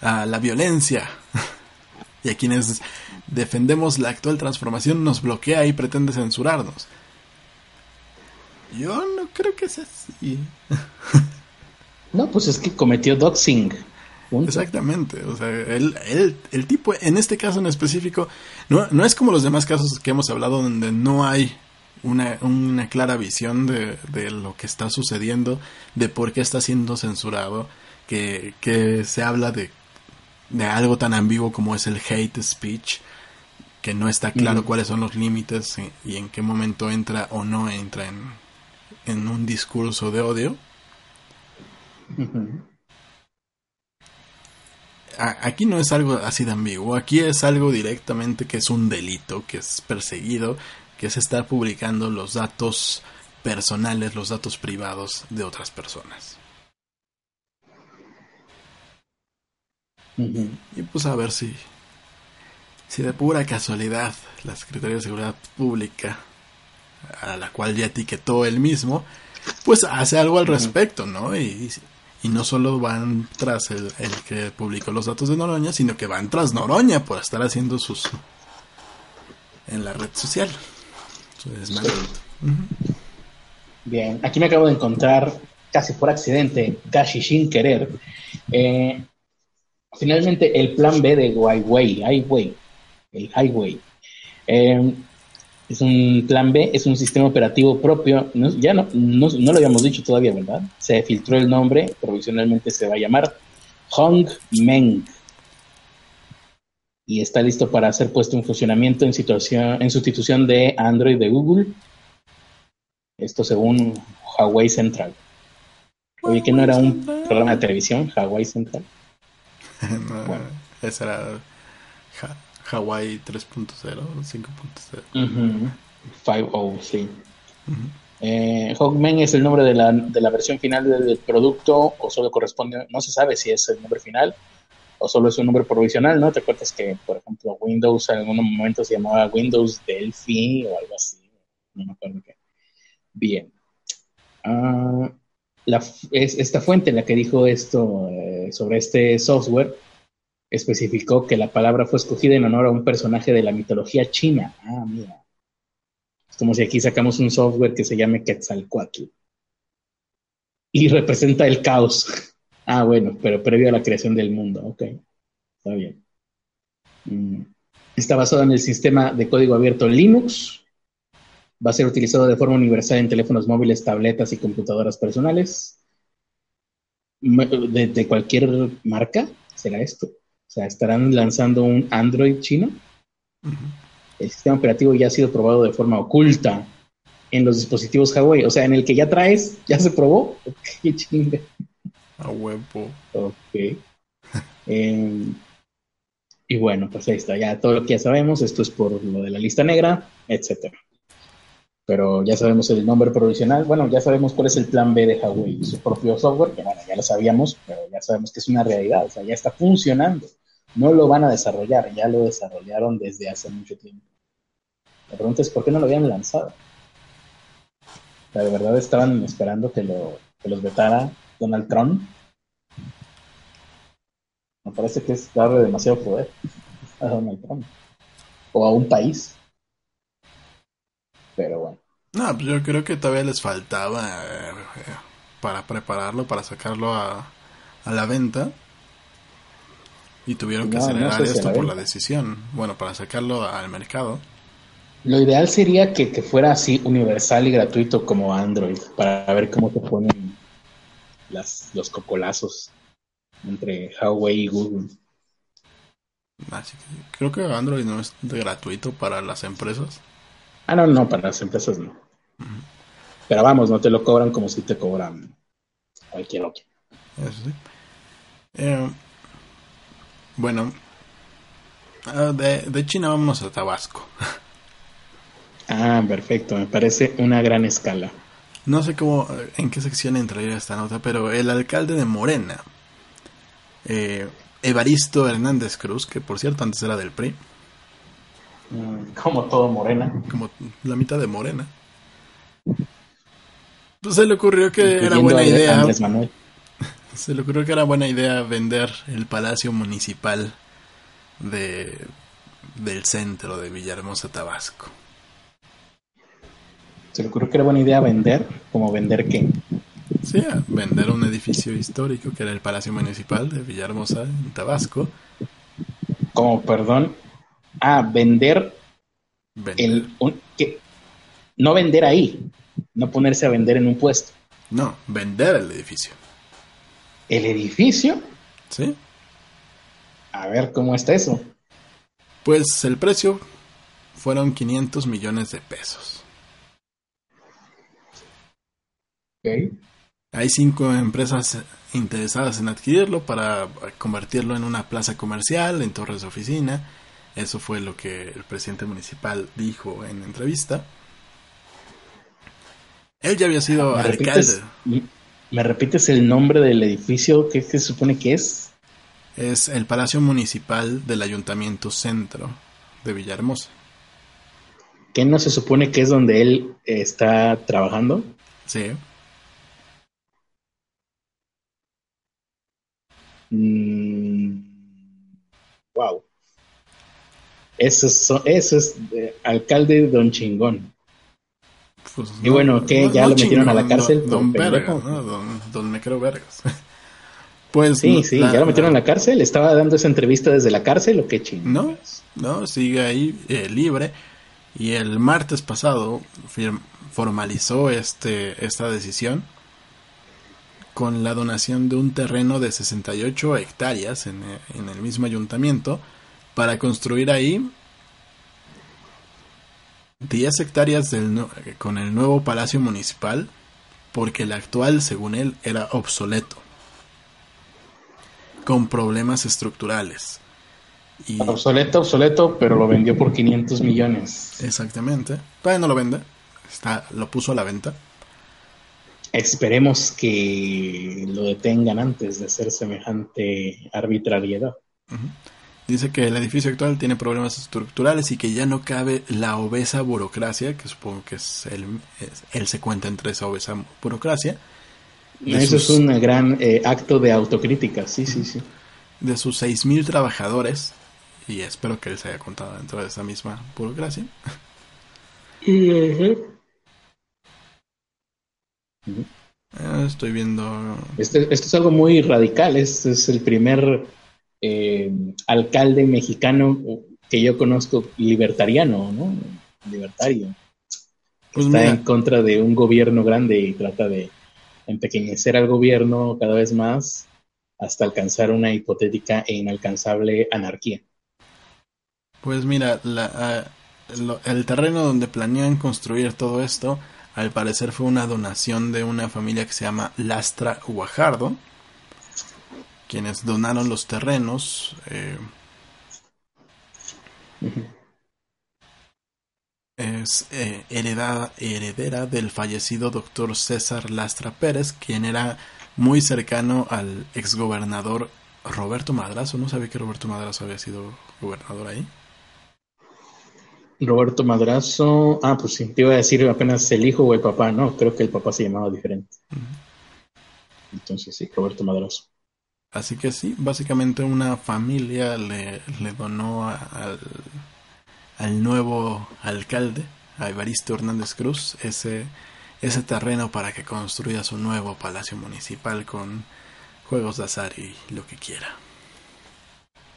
a la violencia. y a quienes defendemos la actual transformación nos bloquea y pretende censurarnos. Yo no creo que sea así. No, pues es que cometió doxing. Punto. Exactamente, o sea, el, el, el tipo, en este caso en específico, no, no es como los demás casos que hemos hablado donde no hay una, una clara visión de, de, lo que está sucediendo, de por qué está siendo censurado, que, que se habla de, de algo tan ambiguo como es el hate speech, que no está claro cuáles son los límites y, en qué momento entra o no entra en, en un discurso de odio. aquí no es algo así de ambiguo, aquí es algo directamente que es un delito, que es perseguido, que es estar publicando los datos personales, los datos privados de otras personas. Y pues a ver si, si de pura casualidad la Secretaría de Seguridad Pública, a la cual ya etiquetó él mismo, pues hace algo al respecto, ¿no? Y, y no solo van tras el, el, que publicó los datos de Noroña, sino que van tras Noroña por estar haciendo sus en la red social. Bien, aquí me acabo de encontrar casi por accidente, casi sin querer. Eh, finalmente, el plan B de Huawei, Highway, el Highway, eh, es un plan B, es un sistema operativo propio. ya no, no, lo habíamos dicho todavía, ¿verdad? Se filtró el nombre, provisionalmente se va a llamar Hong Meng. Y está listo para ser puesto en funcionamiento en, situación, en sustitución de Android de Google. Esto según Huawei Central. Oye, que no era un programa de televisión, Huawei Central. bueno. Esa era Hawaii 3.0, 5.0. 5.0, sí. Eh, Hawkman es el nombre de la, de la versión final del producto o solo corresponde, no se sabe si es el nombre final o solo es un nombre provisional, ¿no? Te acuerdas que, por ejemplo, Windows en algún momento se llamaba Windows Delphi o algo así, no me acuerdo qué. Bien. Ah, es esta fuente la que dijo esto eh, sobre este software especificó que la palabra fue escogida en honor a un personaje de la mitología china. Ah, mira. Es como si aquí sacamos un software que se llame Quetzalcoatl. Y representa el caos. Ah, bueno, pero previo a la creación del mundo. Ok, está bien. Mm. Está basado en el sistema de código abierto Linux. Va a ser utilizado de forma universal en teléfonos móviles, tabletas y computadoras personales. De, de cualquier marca será esto. O sea, estarán lanzando un Android chino. El sistema operativo ya ha sido probado de forma oculta en los dispositivos Huawei. O sea, en el que ya traes, ya se probó. Qué chinga. A huevo. Ok. Em, y bueno, pues ahí está. Ya todo lo que ya sabemos. Esto es por lo de la lista negra, etcétera. Pero ya sabemos el nombre provisional. Bueno, ya sabemos cuál es el plan B de Huawei, su propio software, que bueno, ya lo sabíamos, pero ya sabemos que es una realidad. O sea, ya está funcionando no lo van a desarrollar, ya lo desarrollaron desde hace mucho tiempo. La pregunta es, ¿por qué no lo habían lanzado? de verdad estaban esperando que, lo, que los vetara Donald Trump. Me parece que es darle demasiado poder a Donald Trump. O a un país. Pero bueno. No, pues yo creo que todavía les faltaba eh, para prepararlo, para sacarlo a, a la venta. Y tuvieron que acelerar esto por la decisión, bueno, para sacarlo al mercado. Lo ideal sería que, fuera así universal y gratuito como Android, para ver cómo te ponen las, los cocolazos entre Huawei y Google. Así que creo que Android no es gratuito para las empresas. Ah, no, no, para las empresas no. Pero vamos, no te lo cobran como si te cobran cualquier otro. Sí. Eh, bueno, ah, de, China vamos a Tabasco. Ah, perfecto, me parece una gran escala. No sé cómo, en qué sección entraría esta nota, pero el alcalde de Morena, eh, Evaristo Hernández Cruz, que por cierto antes era del PRI. Mm, como todo Morena. Como la mitad de Morena. Pues se le ocurrió que era buena idea. Se le ocurrió que era buena idea vender el palacio municipal de, del centro de Villahermosa, Tabasco. ¿Se le ocurrió que era buena idea vender? ¿Como vender qué? Sí, vender un edificio histórico que era el Palacio Municipal de Villahermosa, en Tabasco. Como, perdón. Ah, vender. El, un, ¿qué? no vender ahí, no ponerse a vender en un puesto. No, vender el edificio. ¿El edificio? Sí. A ver cómo está eso. Pues el precio fueron 500 millones de pesos. Hay cinco empresas interesadas en adquirirlo para convertirlo en una plaza comercial, en torres de oficina. Eso fue lo que el presidente municipal dijo en entrevista. Él ya había sido ¿Me alcalde. repites, ¿Me repites el nombre del edificio? ¿Qué, qué se supone que es? Es el Palacio Municipal del Ayuntamiento Centro de Villahermosa. ¿Qué no se supone que es donde él está trabajando? Sí. Mm, wow. Eso es, so- eso es eh, alcalde Don Chingón. Pues, Y bueno, ¿qué? ¿Ya lo metieron a la cárcel Don, don? Vergas, ¿no? Don, don Me creo Vergas. Pues Sí, no, sí, la- ya lo metieron a la cárcel. Estaba dando esa entrevista desde la cárcel o qué chingón. No, no, sigue ahí eh, libre. Y el martes pasado formalizó este, esta decisión con la donación de un terreno de 68 hectáreas en, eh, en el mismo ayuntamiento para construir ahí 10 hectáreas del con el nuevo palacio municipal porque el actual, según él, era obsoleto con problemas estructurales. Y Obsoleto, obsoleto, pero lo vendió por 500 millones. Exactamente. Todavía no lo vende. Está, lo puso a la venta. Esperemos que lo detengan antes de hacer semejante arbitrariedad. Dice que el edificio actual tiene problemas estructurales y que ya no cabe la obesa burocracia, que supongo que es él, es- él se cuenta entre esa obesa burocracia, Eso sus- es un gran eh, acto de autocrítica, sí, sí, sí. de sus 6.000 trabajadores, y espero que él se haya contado dentro de esa misma burocracia. Eh, estoy viendo... Este- esto es algo muy radical. Este es el primer eh, alcalde mexicano que yo conozco libertariano, ¿no? Libertario. Pues está mira. en contra de un gobierno grande y trata de empequeñecer al gobierno cada vez más hasta alcanzar una hipotética e inalcanzable anarquía. Pues mira, la, ah, lo- el terreno donde planean construir todo esto, al parecer fue una donación de una familia que se llama Lastra Guajardo, quienes donaron los terrenos. eh, es eh, heredada- heredera del fallecido doctor César Lastra Pérez, quien era muy cercano al exgobernador Roberto Madrazo. No sabía que Roberto Madrazo había sido gobernador ahí. Roberto Madrazo, ah, pues sí, te iba a decir apenas el hijo o el papá, no, creo que el papá se llamaba diferente. Entonces sí, Roberto Madrazo. Así que sí, básicamente una familia le, le donó a- al, al nuevo alcalde, a Evaristo Hernández Cruz, ese, ese terreno para que construya su nuevo palacio municipal con juegos de azar y lo que quiera.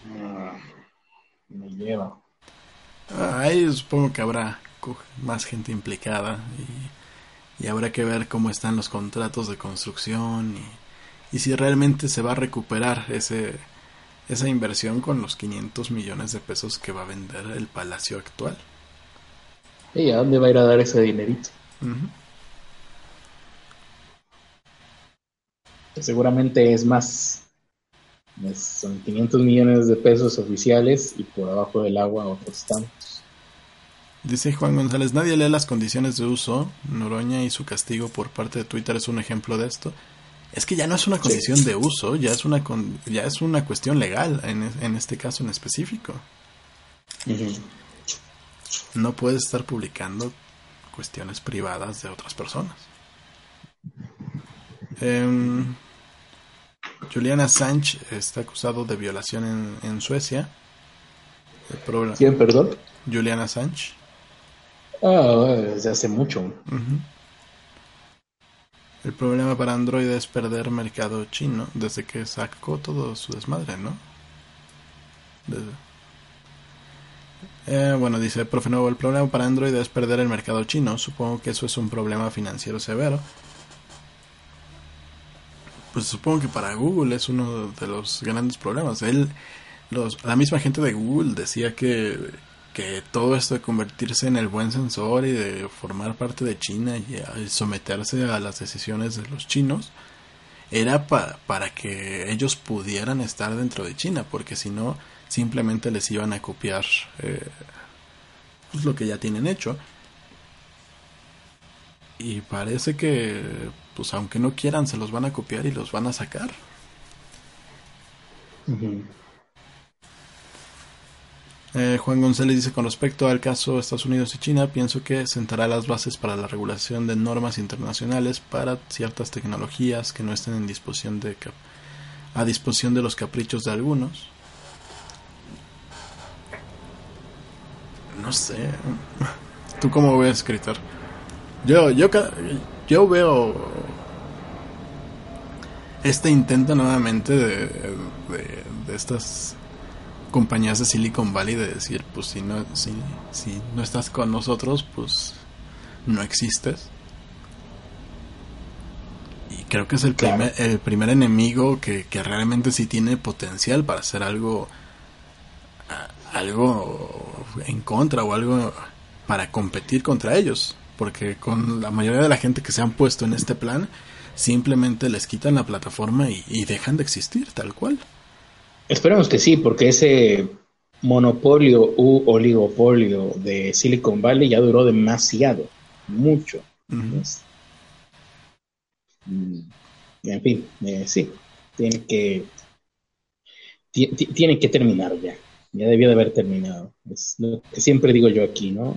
Ah, me lleva. Ah, Ahí supongo que habrá más gente implicada y, y habrá que ver cómo están los contratos de construcción y, y si realmente se va a recuperar ese, esa inversión con los 500 millones de pesos que va a vender el palacio actual. ¿Y a dónde va a ir a dar ese dinerito? Seguramente es más. Son 500 millones de pesos oficiales y por abajo del agua otros tantos. Dice Juan González, nadie lee las condiciones de uso. Noroña y su castigo por parte de Twitter es un ejemplo de esto. Es que ya no es una condición de uso, ya es una con- ya es una cuestión legal en, en este caso en específico. No puedes estar publicando cuestiones privadas de otras personas. Em, Julian Assange está acusado de violación en, en Suecia. El ¿Quién, perdón? Julian Assange. Ah, desde hace mucho. El problema para Android es perder mercado chino desde que sacó todo su desmadre, ¿no? Desde- Eh, bueno, dice, profe nuevo, el problema para Android es perder el mercado chino. Supongo que eso es un problema financiero severo. Pues supongo que para Google es uno de los grandes problemas. Él, la misma gente de Google decía que, que todo esto de convertirse en el buen sensor y de formar parte de China y, someterse a las decisiones de los chinos era para que ellos pudieran estar dentro de China, porque si no, simplemente les iban a copiar eh, pues, lo que ya tienen hecho. Y parece que, pues aunque no quieran, se los van a copiar y los van a sacar. Eh, Juan González dice con respecto al caso Estados Unidos y China, pienso que sentará las bases para la regulación de normas internacionales para ciertas tecnologías que no estén en disposición de a disposición de los caprichos de algunos. No sé. ¿Tú cómo ves, escritor? Yo, yo, yo veo este intento nuevamente de, de, estas compañías de Silicon Valley de decir, pues si no, si, si no estás con nosotros, pues no existes. Y creo que es el, primer, el primer enemigo que, que realmente sí tiene potencial para hacer algo algo en contra o algo para competir contra ellos. Porque con la mayoría de la gente que se han puesto en este plan, simplemente les quitan la plataforma y, dejan de existir, tal cual. Esperemos que sí, porque ese monopolio u oligopolio de Silicon Valley ya duró demasiado, mucho. Mm, en fin, eh, sí, tiene que, tiene que terminar ya ya debió de haber terminado. Es lo que siempre digo yo aquí, ¿no?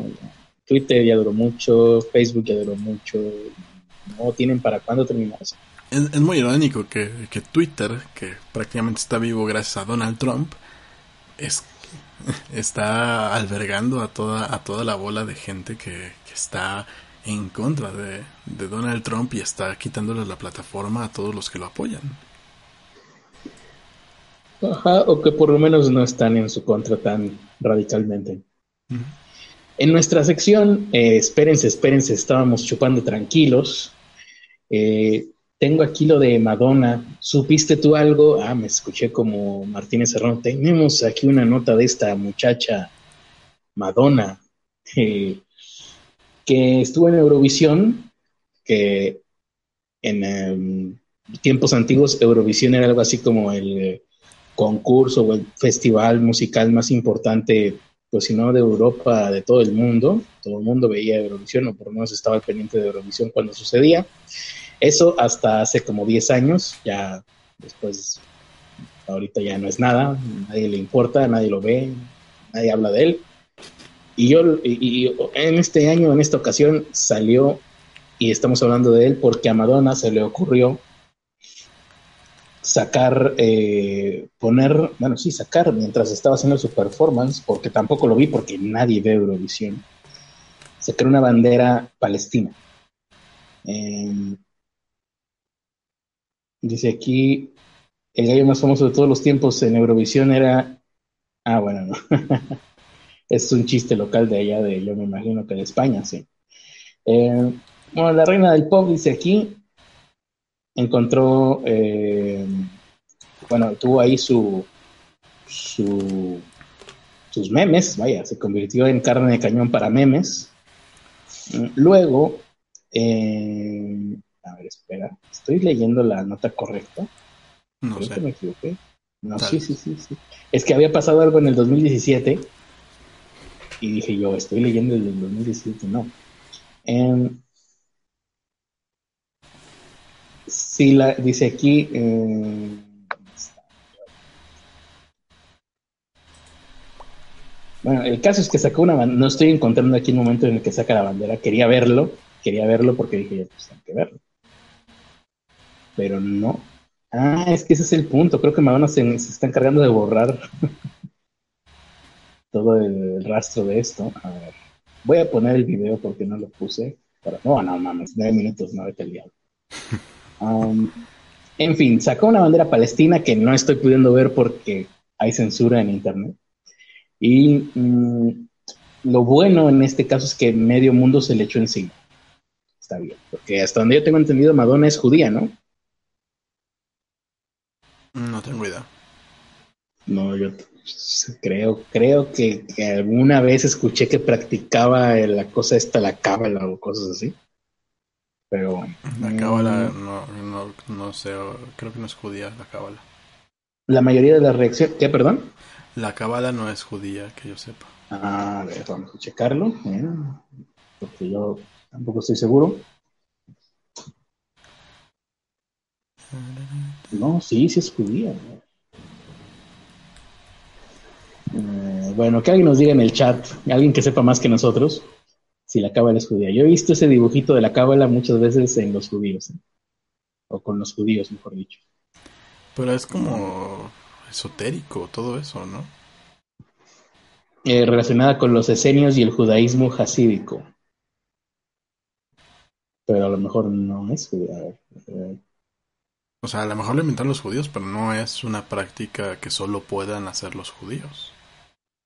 Twitter ya duró mucho, Facebook ya duró mucho, no tienen para cuándo terminar Es, es muy irónico que, Twitter, que prácticamente está vivo gracias a Donald Trump, es, está albergando a toda, a toda la bola de gente que, está en contra de, de Donald Trump y está quitándole la plataforma a todos los que lo apoyan. O que por lo menos no están en su contra tan radicalmente. En nuestra sección, eh, espérense, espérense, estábamos chupando tranquilos. Eh, tengo aquí lo de Madonna. ¿Supiste tú algo? Ah, me escuché como Martínez Serrano. Tenemos aquí una nota de esta muchacha, Madonna, eh, que estuvo en Eurovisión, que en em, tiempos antiguos Eurovisión era algo así como el concurso o el festival musical más importante, pues si no de Europa, de todo el mundo. Todo el mundo veía Eurovisión, o por lo menos estaba al pendiente de Eurovisión cuando sucedía. Eso hasta hace como 10 años, ya después, ahorita ya no es nada, nadie le importa, nadie lo ve, nadie habla de él. Y yo, y, en este año, en esta ocasión, salió, y estamos hablando de él porque a Madonna se le ocurrió sacar, eh, poner, bueno, sí, sacar mientras estaba haciendo su performance, porque tampoco lo vi porque nadie ve Eurovisión, sacar una bandera palestina. Em, dice aquí, el gallo más famoso de todos los tiempos en Eurovisión era, ah, bueno, no. es un chiste local de allá, de yo me imagino que de España, sí. Em, bueno, la reina del pop dice aquí, encontró, eh, bueno, tuvo ahí su, su, sus memes, vaya, se convirtió en carne de cañón para memes. Luego, eh, a ver, espera, estoy leyendo la nota correcta. No sé. me equivoqué. No, sí, sí, sí, sí. Es que había pasado algo en el 2017 y dije yo, estoy leyendo el del 2017, no. Eh, Sí, la, dice aquí. Eh, bueno, el caso es que sacó una bandera. No estoy encontrando aquí el momento en el que saca la bandera. Quería verlo. Quería verlo porque dije, pues hay que verlo. Pero no. Ah, es que ese es el punto. Creo que Madonna se, se está encargando de borrar todo el rastro de esto. A ver. Voy a poner el video porque no lo puse. Para... No, no mames, nueve minutos, no vete el diablo. Um, en fin, sacó una bandera palestina que no estoy pudiendo ver porque hay censura en internet. Y mm, lo bueno en este caso es que medio mundo se le echó encima. Está bien, porque hasta donde yo tengo entendido, Madonna es judía, ¿no? No tengo idea. No, yo creo, creo que, alguna vez escuché que practicaba la cosa esta, la cábala o cosas así. Pero. La cábala, no, no, no sé, creo que no es judía la cábala. La mayoría de las reacciones. ¿Qué, perdón? La cábala no es judía, que yo sepa. Ah, a ver, vamos a checarlo. porque yo tampoco estoy seguro. No, sí, sí es judía. Eh, bueno, que alguien nos diga en el chat, alguien que sepa más que nosotros, si la cábala es judía. Yo he visto ese dibujito de la cábala muchas veces en los judíos, ¿eh? o con los judíos, mejor dicho. Pero es como esotérico todo eso, ¿no? Eh, relacionada con los esenios y el judaísmo hasídico. Pero a lo mejor no es judía. O sea, a lo mejor lo inventaron los judíos, pero no es una práctica que solo puedan hacer los judíos.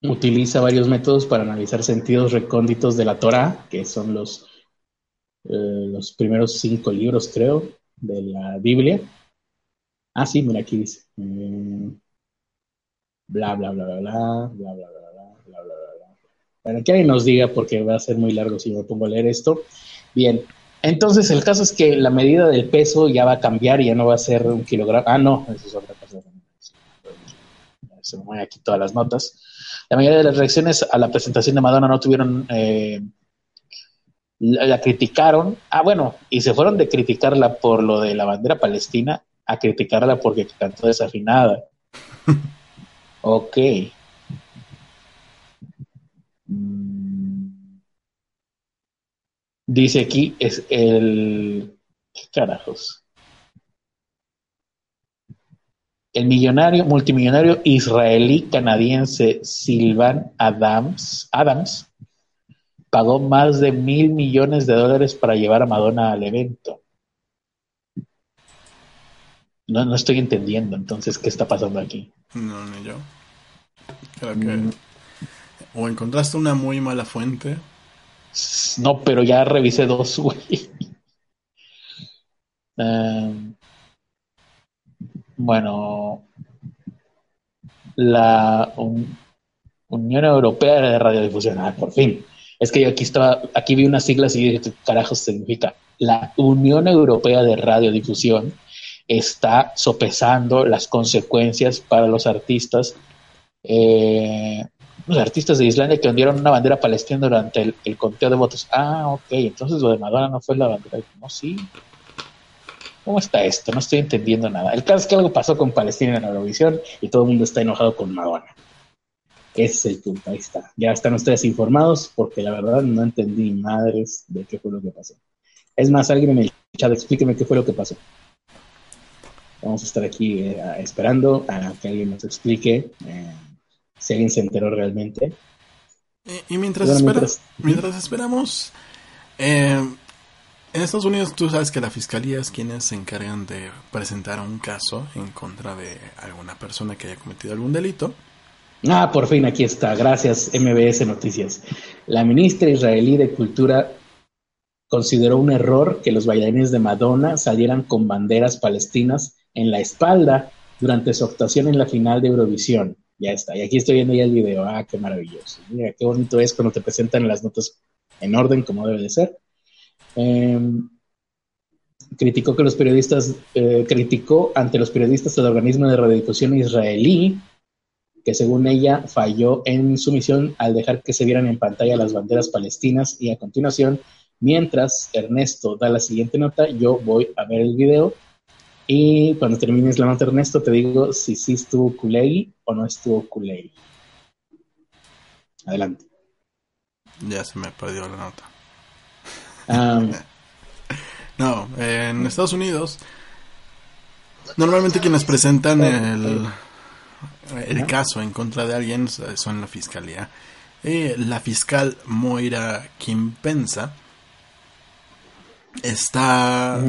Utiliza varios métodos para analizar sentidos recónditos de la Torah, que son los, eh, los primeros cinco libros, creo, de la Biblia. Ah, sí, mira, aquí dice. bla, bla, bla, bla, bla, bla, bla, bla, bla, bla, bla, bla. Bueno, que alguien nos diga, porque va a ser muy largo si me pongo a leer esto. Bien, entonces, el caso es que la medida del peso ya va a cambiar ya no va a ser un kilogramo. Ah, no, eso es otra cosa. Se me mueven aquí todas las notas. La mayoría de las reacciones a la presentación de Madonna no tuvieron. Eh, la, criticaron. Ah, bueno, y se fueron de criticarla por lo de la bandera palestina a criticarla porque cantó desafinada. ok. Dice aquí, es el... ¿Qué carajos? El millonario, multimillonario israelí canadiense Sylvan Adams, Adams pagó más de mil millones de dólares para llevar a Madonna al evento. No, no estoy entendiendo entonces qué está pasando aquí. No, ni yo. Creo que mm. o encontraste una muy mala fuente no, pero ya revisé dos, güey. Em, bueno, la Unión Europea de Radiodifusión, ah, por fin. Es que yo aquí estaba, aquí vi unas siglas y dije, ¿qué carajos significa? La Unión Europea de Radiodifusión está sopesando las consecuencias para los artistas eh, los artistas de Islandia que hundieron una bandera palestina durante el, conteo de votos. Ah, ok, entonces lo de Madonna no fue la bandera. No, sí. ¿Cómo está esto? No estoy entendiendo nada. El caso es que algo pasó con Palestina en Eurovisión y todo el mundo está enojado con Madonna. Ese es el punto, ahí está. Ya están ustedes informados porque la verdad no entendí madres de qué fue lo que pasó. Es más, alguien en el chat explíqueme qué fue lo que pasó. Vamos a estar aquí eh, esperando a que alguien nos explique. Eh, si alguien se enteró realmente. Y, mientras, mientras... esperamos, eh, en Estados Unidos tú sabes que la fiscalía es quienes se encargan de presentar un caso en contra de alguna persona que haya cometido algún delito. Ah, por fin aquí está. Gracias, MBS Noticias. La ministra israelí de Cultura consideró un error que los bailarines de Madonna salieran con banderas palestinas en la espalda durante su actuación en la final de Eurovisión. Ya está. Y aquí estoy viendo ya el video. Ah, qué maravilloso. Mira, qué bonito es cuando te presentan las notas en orden, como debe de ser. Em, criticó que los periodistas, eh, criticó ante los periodistas del organismo de radiodifusión israelí, que según ella falló en su misión al dejar que se vieran en pantalla las banderas palestinas y a continuación, mientras Ernesto da la siguiente nota, yo voy a ver el video y cuando termines la nota, Ernesto, te digo si sí estuvo Kulei o no estuvo Kulei. Adelante. Ya se me perdió la nota. Ah. no, en Estados Unidos, normalmente quienes presentan el, el caso en contra de alguien son la fiscalía. la fiscal Moira Kimpensa está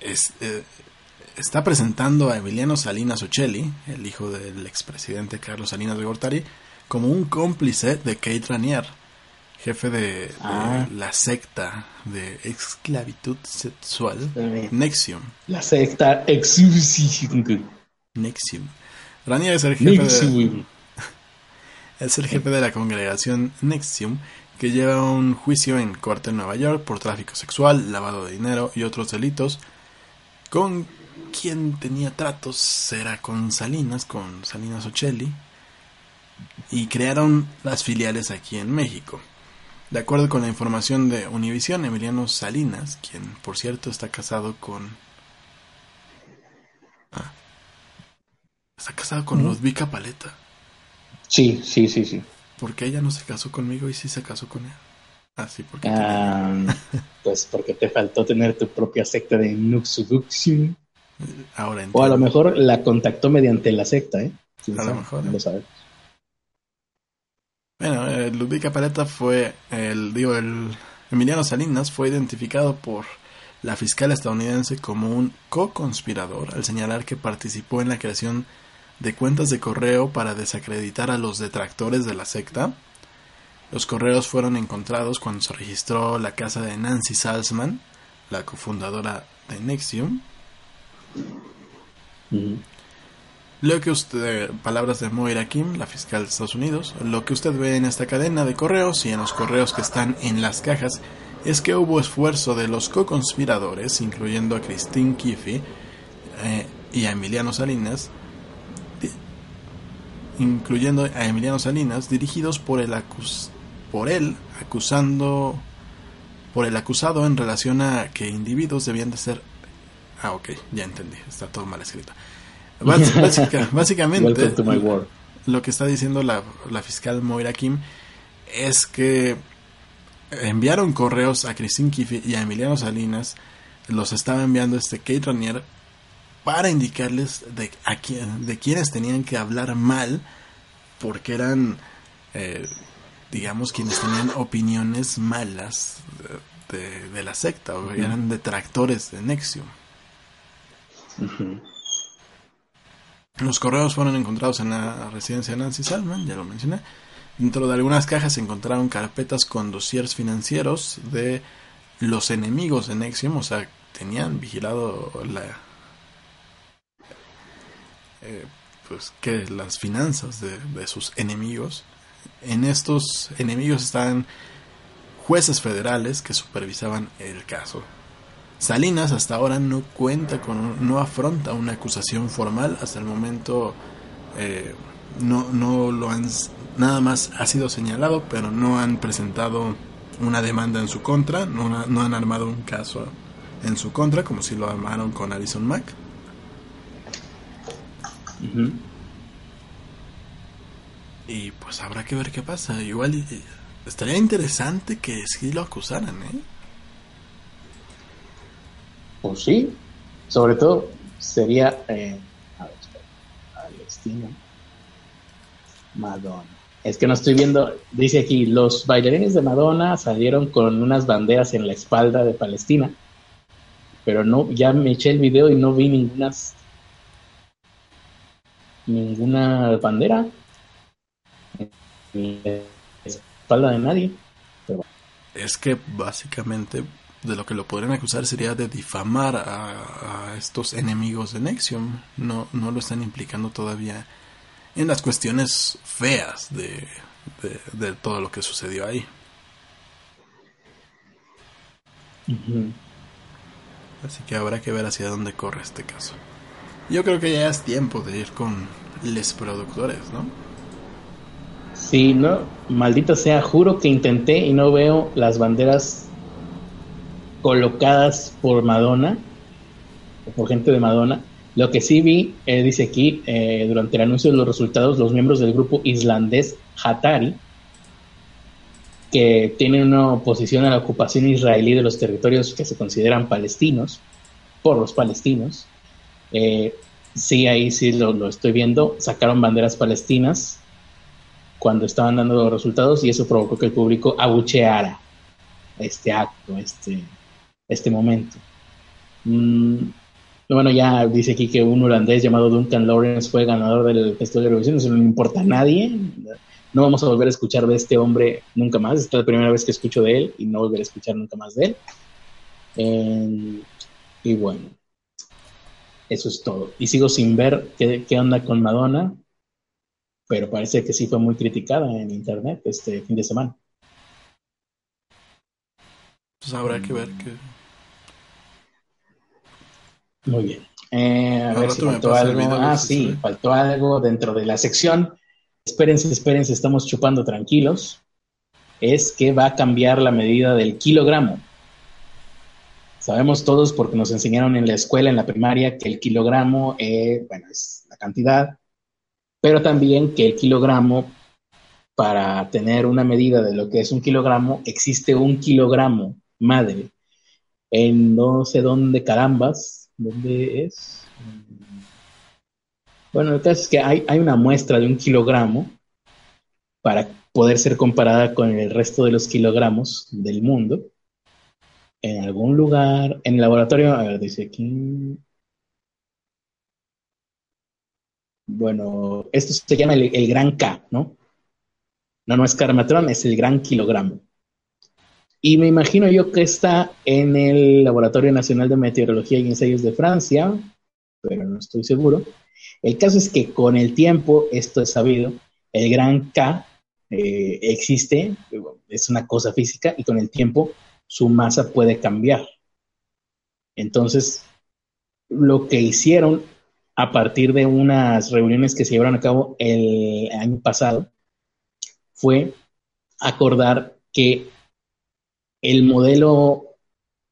es, eh, está presentando a Emiliano Salinas Ocelli, el hijo del expresidente Carlos Salinas de Gortari, como un cómplice de Kate Ranier, jefe de, Ah. la secta de esclavitud sexual. Nexium. La secta. Nexium. Ranier es el jefe de, Nexium. es el jefe de la congregación Nexium que lleva un juicio en corte en Nueva York por tráfico sexual, lavado de dinero y otros delitos. Con quien tenía tratos era con Salinas, con Salinas Ocelli, y crearon las filiales aquí en México. De acuerdo con la información de Univision, Emiliano Salinas, quien por cierto está casado con... Ah. está casado con Ludvika Paleta. Sí, sí, sí, sí. ¿Por qué ella no se casó conmigo y sí se casó con él? Ah, sí, porque... Ah, pues porque te faltó tener tu propia secta de Nuxuduxion. Ahora O a lo entiendo. mejor la contactó mediante la secta, ¿eh? ¿Quién A lo mejor, No ¿eh? Bueno, eh, Ludvika Paleta fue, el, digo, el Emiliano Salinas fue identificado por la fiscal estadounidense como un co-conspirador al señalar que participó en la creación de cuentas de correo para desacreditar a los detractores de la secta. Los correos fueron encontrados cuando se registró la casa de Nancy Salzman, la cofundadora de Nexium. Lo que palabras de Moira Kim, la fiscal de Estados Unidos, lo que usted ve en esta cadena de correos y en los correos que están en las cajas es que hubo esfuerzo de los co-conspiradores, incluyendo a Christine Kiffy eh, y a Emiliano Salinas, incluyendo a Emiliano Salinas, dirigidos por el acus por él acusando por el acusado en relación a que individuos debían de ser ah ok ya entendí está todo mal escrito básica- básicamente Welcome to my world. lo que está diciendo la, la fiscal Moira Kim es que enviaron correos a Christine Kiffy y a Emiliano Salinas, los estaba enviando este Kate Ranier para indicarles de, a quién, de quienes tenían que hablar mal, porque eran, eh, digamos, quienes tenían opiniones malas de, de- de la secta, o eran detractores de Nexium. Los correos fueron encontrados en la residencia de Nancy Salman, ya lo mencioné. Dentro de algunas cajas se encontraron carpetas con dossiers financieros de los enemigos de Nexium, o sea, tenían vigilado la eh, pues las finanzas de, de sus enemigos. En estos enemigos estaban jueces federales que supervisaban el caso. Salinas hasta ahora no cuenta con, no afronta una acusación formal. Hasta el momento eh, no, no lo han, nada más ha sido señalado, pero no han presentado una demanda en su contra, no, no han armado un caso en su contra, como si lo armaron con Alison Mack. Y pues habrá que ver qué pasa. Igual estaría interesante que sí lo acusaran, ¿eh? Pues sí. Sobre todo sería. Eh. Palestina. Madonna. Es que no estoy viendo. Dice aquí: los bailarines de Madonna salieron con unas banderas en la espalda de Palestina. Pero no, ya me eché el video y no vi ninguna. Ninguna bandera. En la espalda de nadie. Es que básicamente de lo que lo podrían acusar sería de difamar a, a estos enemigos de Nexium. No, no lo están implicando todavía en las cuestiones feas de, de, de todo lo que sucedió ahí. Así que habrá que ver hacia dónde corre este caso. Yo creo que ya es tiempo de ir con les productores, ¿no? Sí, no, maldito sea, juro que intenté y no veo las banderas colocadas por Madonna por gente de Madonna. Lo que sí vi, eh, dice aquí, eh, durante el anuncio de los resultados, los miembros del grupo islandés Hatari, que tienen una oposición a la ocupación israelí de los territorios que se consideran palestinos, por los palestinos, eh, sí, ahí sí lo, lo estoy viendo, sacaron banderas palestinas cuando estaban dando los resultados y eso provocó que el público abucheara este acto, este, este momento. Mm, Bueno, ya dice aquí que un holandés llamado Duncan Lawrence fue ganador del Festival de Eurovisión, eso no le importa a nadie. No vamos a volver a escuchar de este hombre nunca más. Esta es la primera vez que escucho de él y no volveré a escuchar nunca más de él. Y bueno, eso es todo. Y sigo sin ver qué, qué onda con Madonna, pero parece que sí fue muy criticada en internet este fin de semana. Pues habrá que ver que. Muy bien. Eh, a ver si faltó algo. Ah, sí, faltó algo dentro de la sección. Espérense, espérense, estamos chupando tranquilos. Es que va a cambiar la medida del kilogramo. Sabemos todos porque nos enseñaron en la escuela, en la primaria, que el kilogramo eh, bueno, es la cantidad, pero también que el kilogramo, para tener una medida de lo que es un kilogramo, existe un kilogramo madre. En no sé dónde carambas, ¿dónde es? Bueno, el caso es que hay, hay una muestra de un kilogramo para poder ser comparada con el resto de los kilogramos del mundo. En algún lugar, en el laboratorio, a ver, dice aquí. Bueno, esto se llama el, el gran K, ¿no? No, no es carmatrón, es el gran kilogramo. Y me imagino yo que está en el Laboratorio Nacional de Meteorología y Ensayos de Francia, pero no estoy seguro. El caso es que con el tiempo, esto es sabido, el gran K eh, existe, es una cosa física, y con el tiempo su masa puede cambiar. Entonces, lo que hicieron a partir de unas reuniones que se llevaron a cabo el año pasado fue acordar que el modelo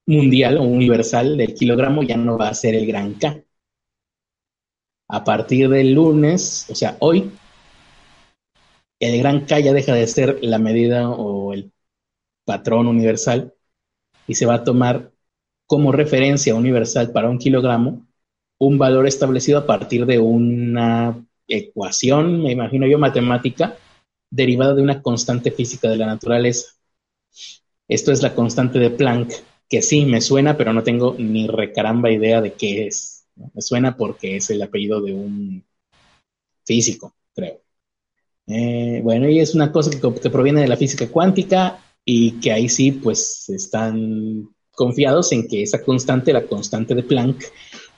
mundial o universal del kilogramo ya no va a ser el gran K. A partir del lunes, o sea, hoy, el gran K ya deja de ser la medida o el patrón universal y se va a tomar como referencia universal para un kilogramo un valor establecido a partir de una ecuación, me imagino yo, matemática, derivada de una constante física de la naturaleza. Esto es la constante de Planck, que sí me suena, pero no tengo ni recaramba idea de qué es. Me suena porque es el apellido de un físico, creo. Eh, bueno, y es una cosa que, proviene de la física cuántica y que ahí sí, pues están confiados en que esa constante, la constante de Planck,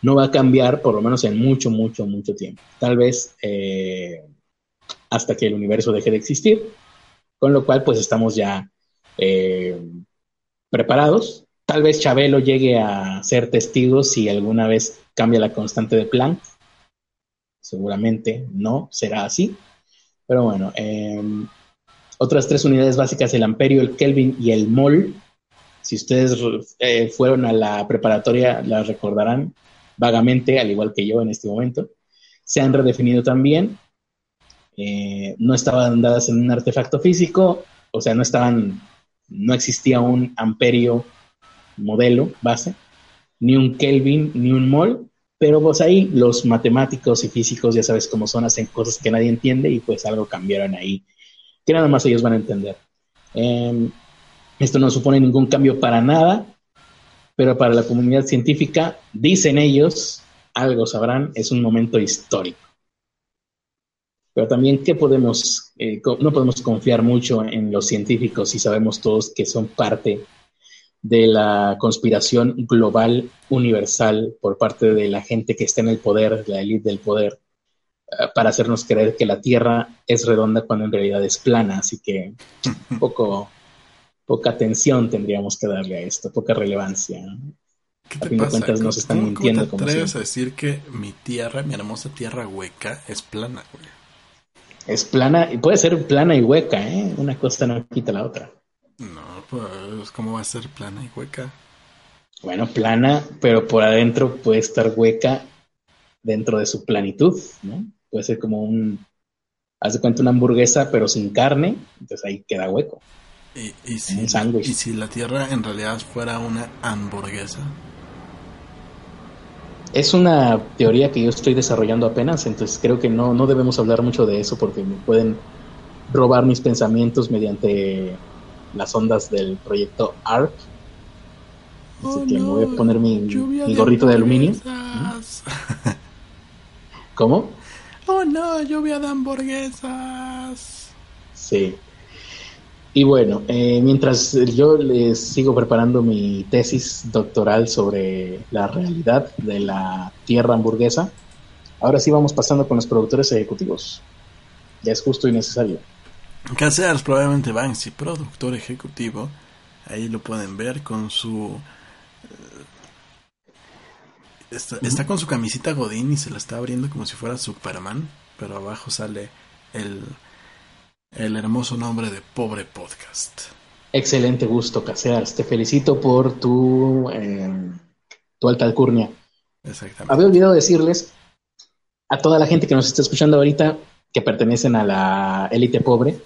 no va a cambiar por lo menos en mucho, mucho, mucho tiempo. Tal vez eh, hasta que el universo deje de existir, con lo cual pues estamos ya eh, preparados. Tal vez Chabelo llegue a ser testigo si alguna vez cambia la constante de Planck. Seguramente no será así. Pero bueno, eh, otras tres unidades básicas, el amperio, el Kelvin y el mol. Si ustedes eh, fueron a la preparatoria, las recordarán vagamente, al igual que yo en este momento. Se han redefinido también. Eh, no estaban dadas en un artefacto físico, o sea, no estaban no existía un amperio modelo base, ni un Kelvin, ni un mol, pero pues ahí los matemáticos y físicos, ya sabes cómo son, hacen cosas que nadie entiende y pues algo cambiaron ahí, que nada más ellos van a entender. Eh, esto no supone ningún cambio para nada, pero para la comunidad científica, dicen ellos, algo sabrán, es un momento histórico. Pero también, ¿qué podemos, eh, no podemos confiar mucho en los científicos y sabemos todos que son parte de la conspiración global universal por parte de la gente que está en el poder, la élite del poder, eh, para hacernos creer que la Tierra es redonda cuando en realidad es plana. Así que poco, poca atención tendríamos que darle a esto, poca relevancia. ¿Qué te a fin pasa? de cuentas nos están ¿Cómo, mintiendo. ¿Cómo te atreves a decir que mi tierra, mi hermosa tierra hueca, es plana, güey? Es plana, y puede ser plana y hueca, ¿eh? Una cosa no quita la otra. No, pues, ¿cómo va a ser plana y hueca? Bueno, plana, pero por adentro puede estar hueca dentro de su planitud, ¿no? Puede ser como un, haz de cuenta una hamburguesa, pero sin carne, entonces ahí queda hueco. ¿Y, y, si, un ¿Y si la Tierra en realidad fuera una hamburguesa? Es una teoría que yo estoy desarrollando apenas, entonces creo que no, no debemos hablar mucho de eso porque me pueden robar mis pensamientos mediante las ondas del proyecto ARP. Así que me voy a poner mi, gorrito de, aluminio. ¿Cómo? Oh no, lluvia de hamburguesas. Sí. Y bueno, eh, mientras yo les sigo preparando mi tesis doctoral sobre la realidad de la tierra hamburguesa, ahora sí vamos pasando con los productores ejecutivos. Ya es justo y necesario. Casears probablemente Banksy, productor ejecutivo. Ahí lo pueden ver con su... Eh, está, con su camisita Godín y se la está abriendo como si fuera Superman, pero abajo sale el, el hermoso nombre de Pobre Podcast. Excelente gusto, Casears. Te felicito por tu, eh, tu alta alcurnia. Exactamente. Había olvidado decirles a toda la gente que nos está escuchando ahorita que pertenecen a la élite pobre,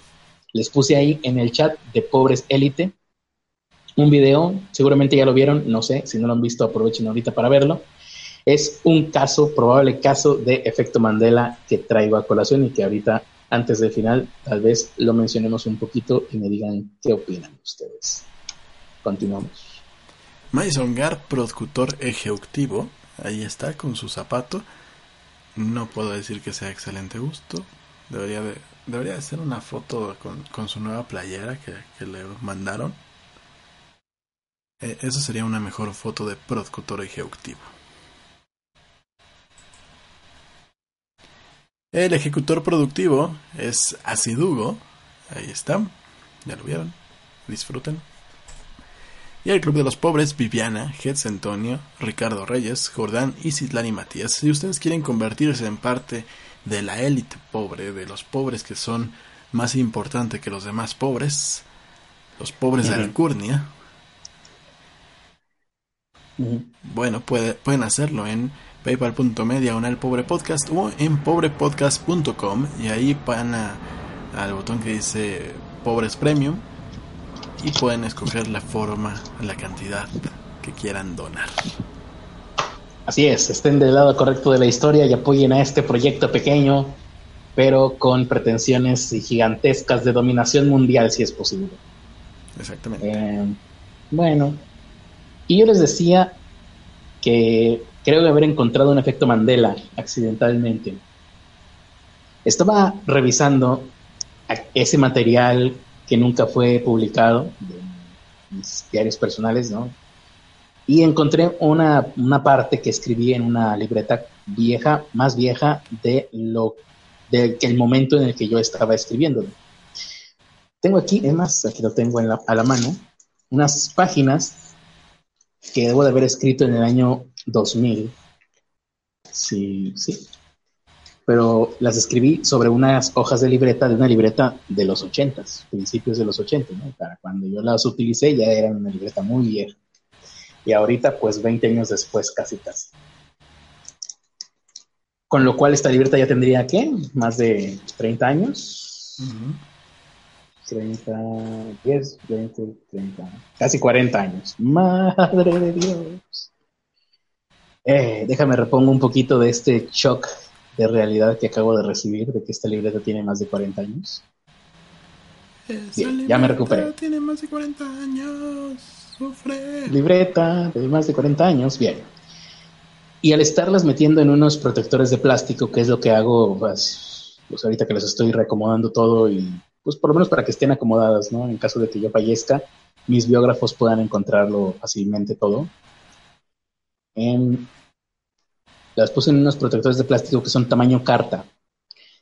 les puse ahí en el chat de Pobres Élite un video, seguramente ya lo vieron, no sé, si no lo han visto aprovechen ahorita para verlo. Es un caso, probable caso de efecto Mandela que traigo a colación y que ahorita, antes del final, tal vez lo mencionemos un poquito y me digan qué opinan ustedes. Continuamos. Mason Gar, productor ejecutivo, ahí está con su zapato. No puedo decir que sea excelente gusto. Debería de Debería ser una foto con, su nueva playera que, le mandaron. Eh, eso sería una mejor foto de productor ejecutivo. El ejecutor productivo es Asidugo. Ahí está. Ya lo vieron. Disfruten. Y el Club de los Pobres, Viviana, Hetz Antonio, Ricardo Reyes, Jordán y Citlani Matías. Si ustedes quieren convertirse en parte de la élite pobre, de los pobres que son más importantes que los demás pobres, los pobres de Alcurnia. Bueno, puede, pueden hacerlo en paypal.me diagonal pobre podcast o en pobrepodcast.com y ahí van al botón que dice pobres premium y pueden escoger la forma, la cantidad que quieran donar. Así es, estén del lado correcto de la historia y apoyen a este proyecto pequeño, pero con pretensiones gigantescas de dominación mundial, si es posible. Exactamente. Eh, bueno, y yo les decía que creo haber encontrado un efecto Mandela accidentalmente. Estaba revisando ese material que nunca fue publicado de mis diarios personales, ¿no? y encontré una, parte que escribí en una libreta vieja, más vieja de lo de el momento en el que yo estaba escribiendo. Tengo aquí, es más, aquí lo tengo a la mano, unas páginas que debo de haber escrito en el año 2000. Sí, sí. Pero las escribí sobre unas hojas de libreta, de una libreta de los 80, principios de los 80, ¿no? Para cuando yo las utilicé ya era una libreta muy vieja y ahorita pues 20 años después casi casi. Con lo cual esta libreta ya tendría, ¿qué? Más de 30 años. 30, 10, 20, 30, casi 40 años. Madre de Dios. Eh, déjame repongo un poquito de este shock de realidad que acabo de recibir, de que esta libreta tiene más de 40 años. ya me recuperé. Tiene más de 40 años. Libreta de más de 40 años, bien. Y al estarlas metiendo en unos protectores de plástico, que es lo que hago, pues, pues, ahorita que les estoy reacomodando todo y pues por lo menos para que estén acomodadas, ¿no? En caso de que yo fallezca, mis biógrafos puedan encontrarlo fácilmente todo. Las puse en unos protectores de plástico que son tamaño carta.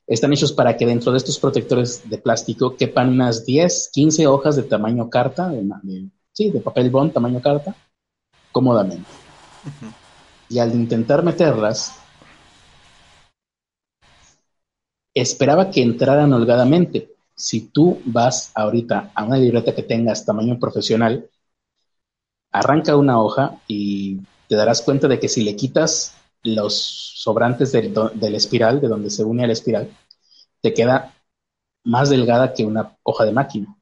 Están hechos para que dentro de estos protectores de plástico quepan unas 10, 15 hojas de tamaño carta, de, sí, de papel bond, tamaño carta, cómodamente. Y al intentar meterlas, esperaba que entraran holgadamente. Si tú vas ahorita a una libreta que tengas tamaño profesional, arranca una hoja y te darás cuenta de que si le quitas los sobrantes del, del espiral, de donde se une al espiral, te queda más delgada que una hoja de máquina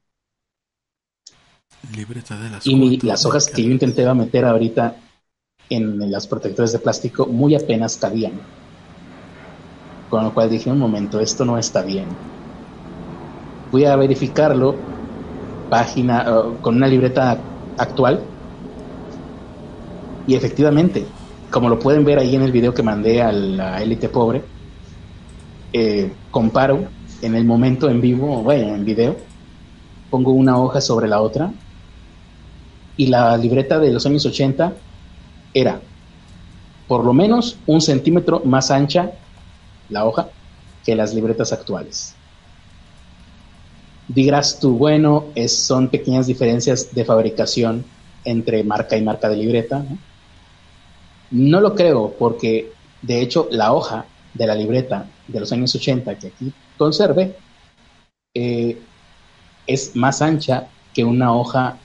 y las hojas que yo intenté meter ahorita en las protectores de plástico muy apenas cabían. Con lo cual dije, un momento, esto no está bien. Voy a verificarlo página con una libreta actual Y efectivamente, como lo pueden ver ahí en el video que mandé a la élite pobre, eh, comparo en el momento en vivo, bueno, en video, pongo una hoja sobre la otra y la libreta de los años 80 era por lo menos un centímetro más ancha la hoja que las libretas actuales. Dirás tú, bueno, es, son pequeñas diferencias de fabricación entre marca y marca de libreta. ¿no? No lo creo, porque de hecho la hoja de la libreta de los años 80 que aquí conserve eh, es más ancha que una hoja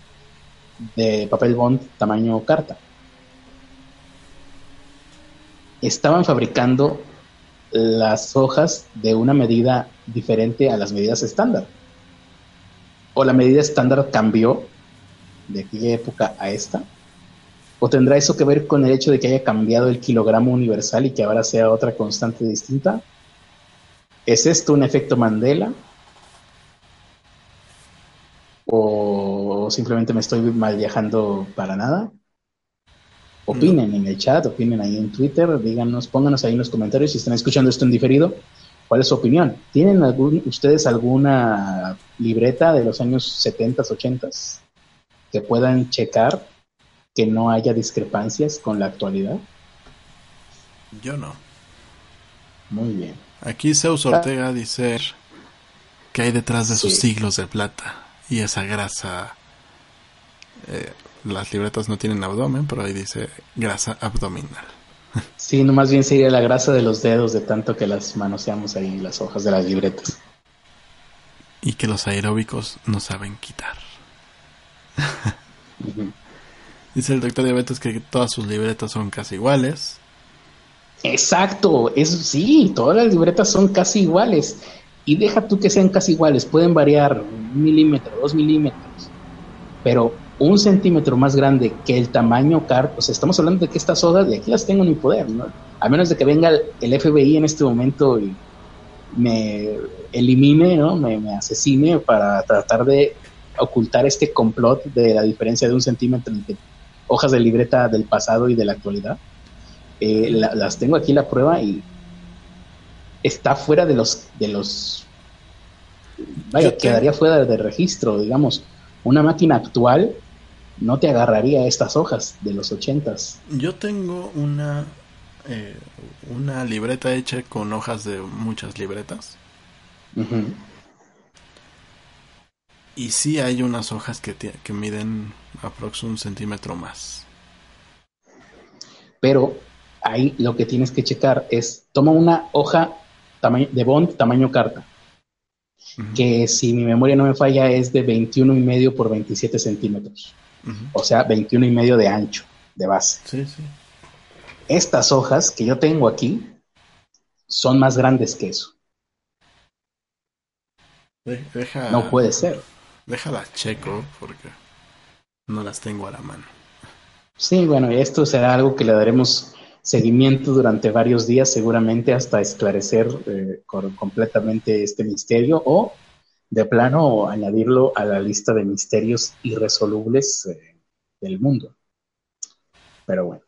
de papel bond tamaño carta. Estaban fabricando las hojas de una medida diferente a las medidas estándar. O la medida estándar cambió de aquella época a esta. ¿O tendrá eso que ver con el hecho de que haya cambiado el kilogramo universal y que ahora sea otra constante distinta? ¿Es esto un efecto Mandela? ¿O simplemente me estoy mal viajando para nada? Opinen en el chat, opinen ahí en Twitter, díganos, pónganos ahí en los comentarios si están escuchando esto en diferido. ¿Cuál es su opinión? ¿Tienen algún, ustedes alguna libreta de los años 70, 80 que puedan checar que no haya discrepancias con la actualidad? Yo no. Muy bien. Aquí Zeus Ortega dice que hay detrás de sus siglos de plata y esa grasa. Eh, las libretas no tienen abdomen, pero ahí dice grasa abdominal. Sí, no más bien sería la grasa de los dedos de tanto que las manoseamos ahí las hojas de las libretas. Y que los aeróbicos no saben quitar. Dice el doctor Diabetes que todas sus libretas son casi iguales. Exacto, eso sí, todas las libretas son casi iguales. Y deja tú que sean casi iguales, pueden variar un milímetro, dos milímetros. Pero un centímetro más grande que el tamaño car, o sea, estamos hablando de que estas hojas de aquí las tengo en mi poder, ¿no? A menos de que venga el, FBI en este momento y me elimine, ¿no? Me, me, asesine para tratar de ocultar este complot de la diferencia de un centímetro entre hojas de libreta del pasado y de la actualidad. Eh, la, las tengo aquí la prueba y está fuera de los de los vaya, quedaría fuera de registro, digamos. Una máquina actual no te agarraría estas hojas de los ochentas. Yo tengo una eh, una libreta hecha con hojas de muchas libretas. Y sí hay unas hojas que, que miden aproximadamente un centímetro más. Pero ahí lo que tienes que checar es, toma una hoja de bond tamaño carta, que si mi memoria no me falla es de 21 y medio por 27 centímetros. O sea, 21 y medio de ancho, de base. Sí, sí. Estas hojas que yo tengo aquí son más grandes que eso. Deja, no puede ser. Déjala checo porque no las tengo a la mano. Sí, bueno, esto será algo que le daremos seguimiento durante varios días, seguramente hasta esclarecer eh, completamente este misterio o de plano añadirlo a la lista de misterios irresolubles eh, del mundo. Pero bueno,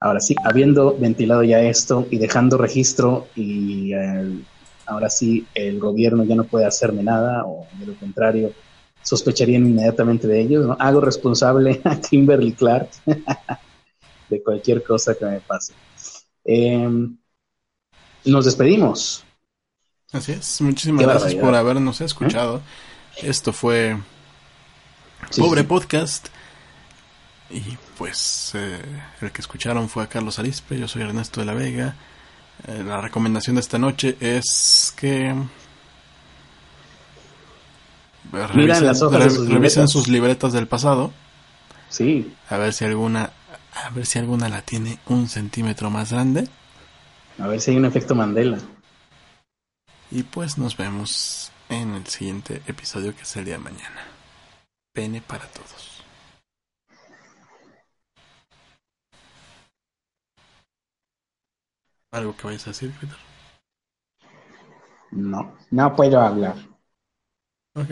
ahora sí, habiendo ventilado ya esto y dejando registro y eh, ahora sí el gobierno ya no puede hacerme nada o de lo contrario sospecharían inmediatamente de ellos, ¿no? Hago responsable a Kimberly Clark de cualquier cosa que me pase. Em, nos despedimos. Así es, muchísimas gracias por habernos escuchado. Esto fue Pobre Podcast. Y pues eh, el que escucharon fue a Carlos Arispe, yo soy Ernesto de la Vega. Eh, la recomendación de esta noche es que revisen, las hojas sus, revisen sus libretas del pasado. Sí. A ver si alguna, a ver si alguna la tiene un centímetro más grande. A ver si hay un efecto Mandela. Y pues nos vemos en el siguiente episodio que es el día de mañana. Pene para todos. ¿Algo que vayas a decir, Peter? No, no puedo hablar. Ok.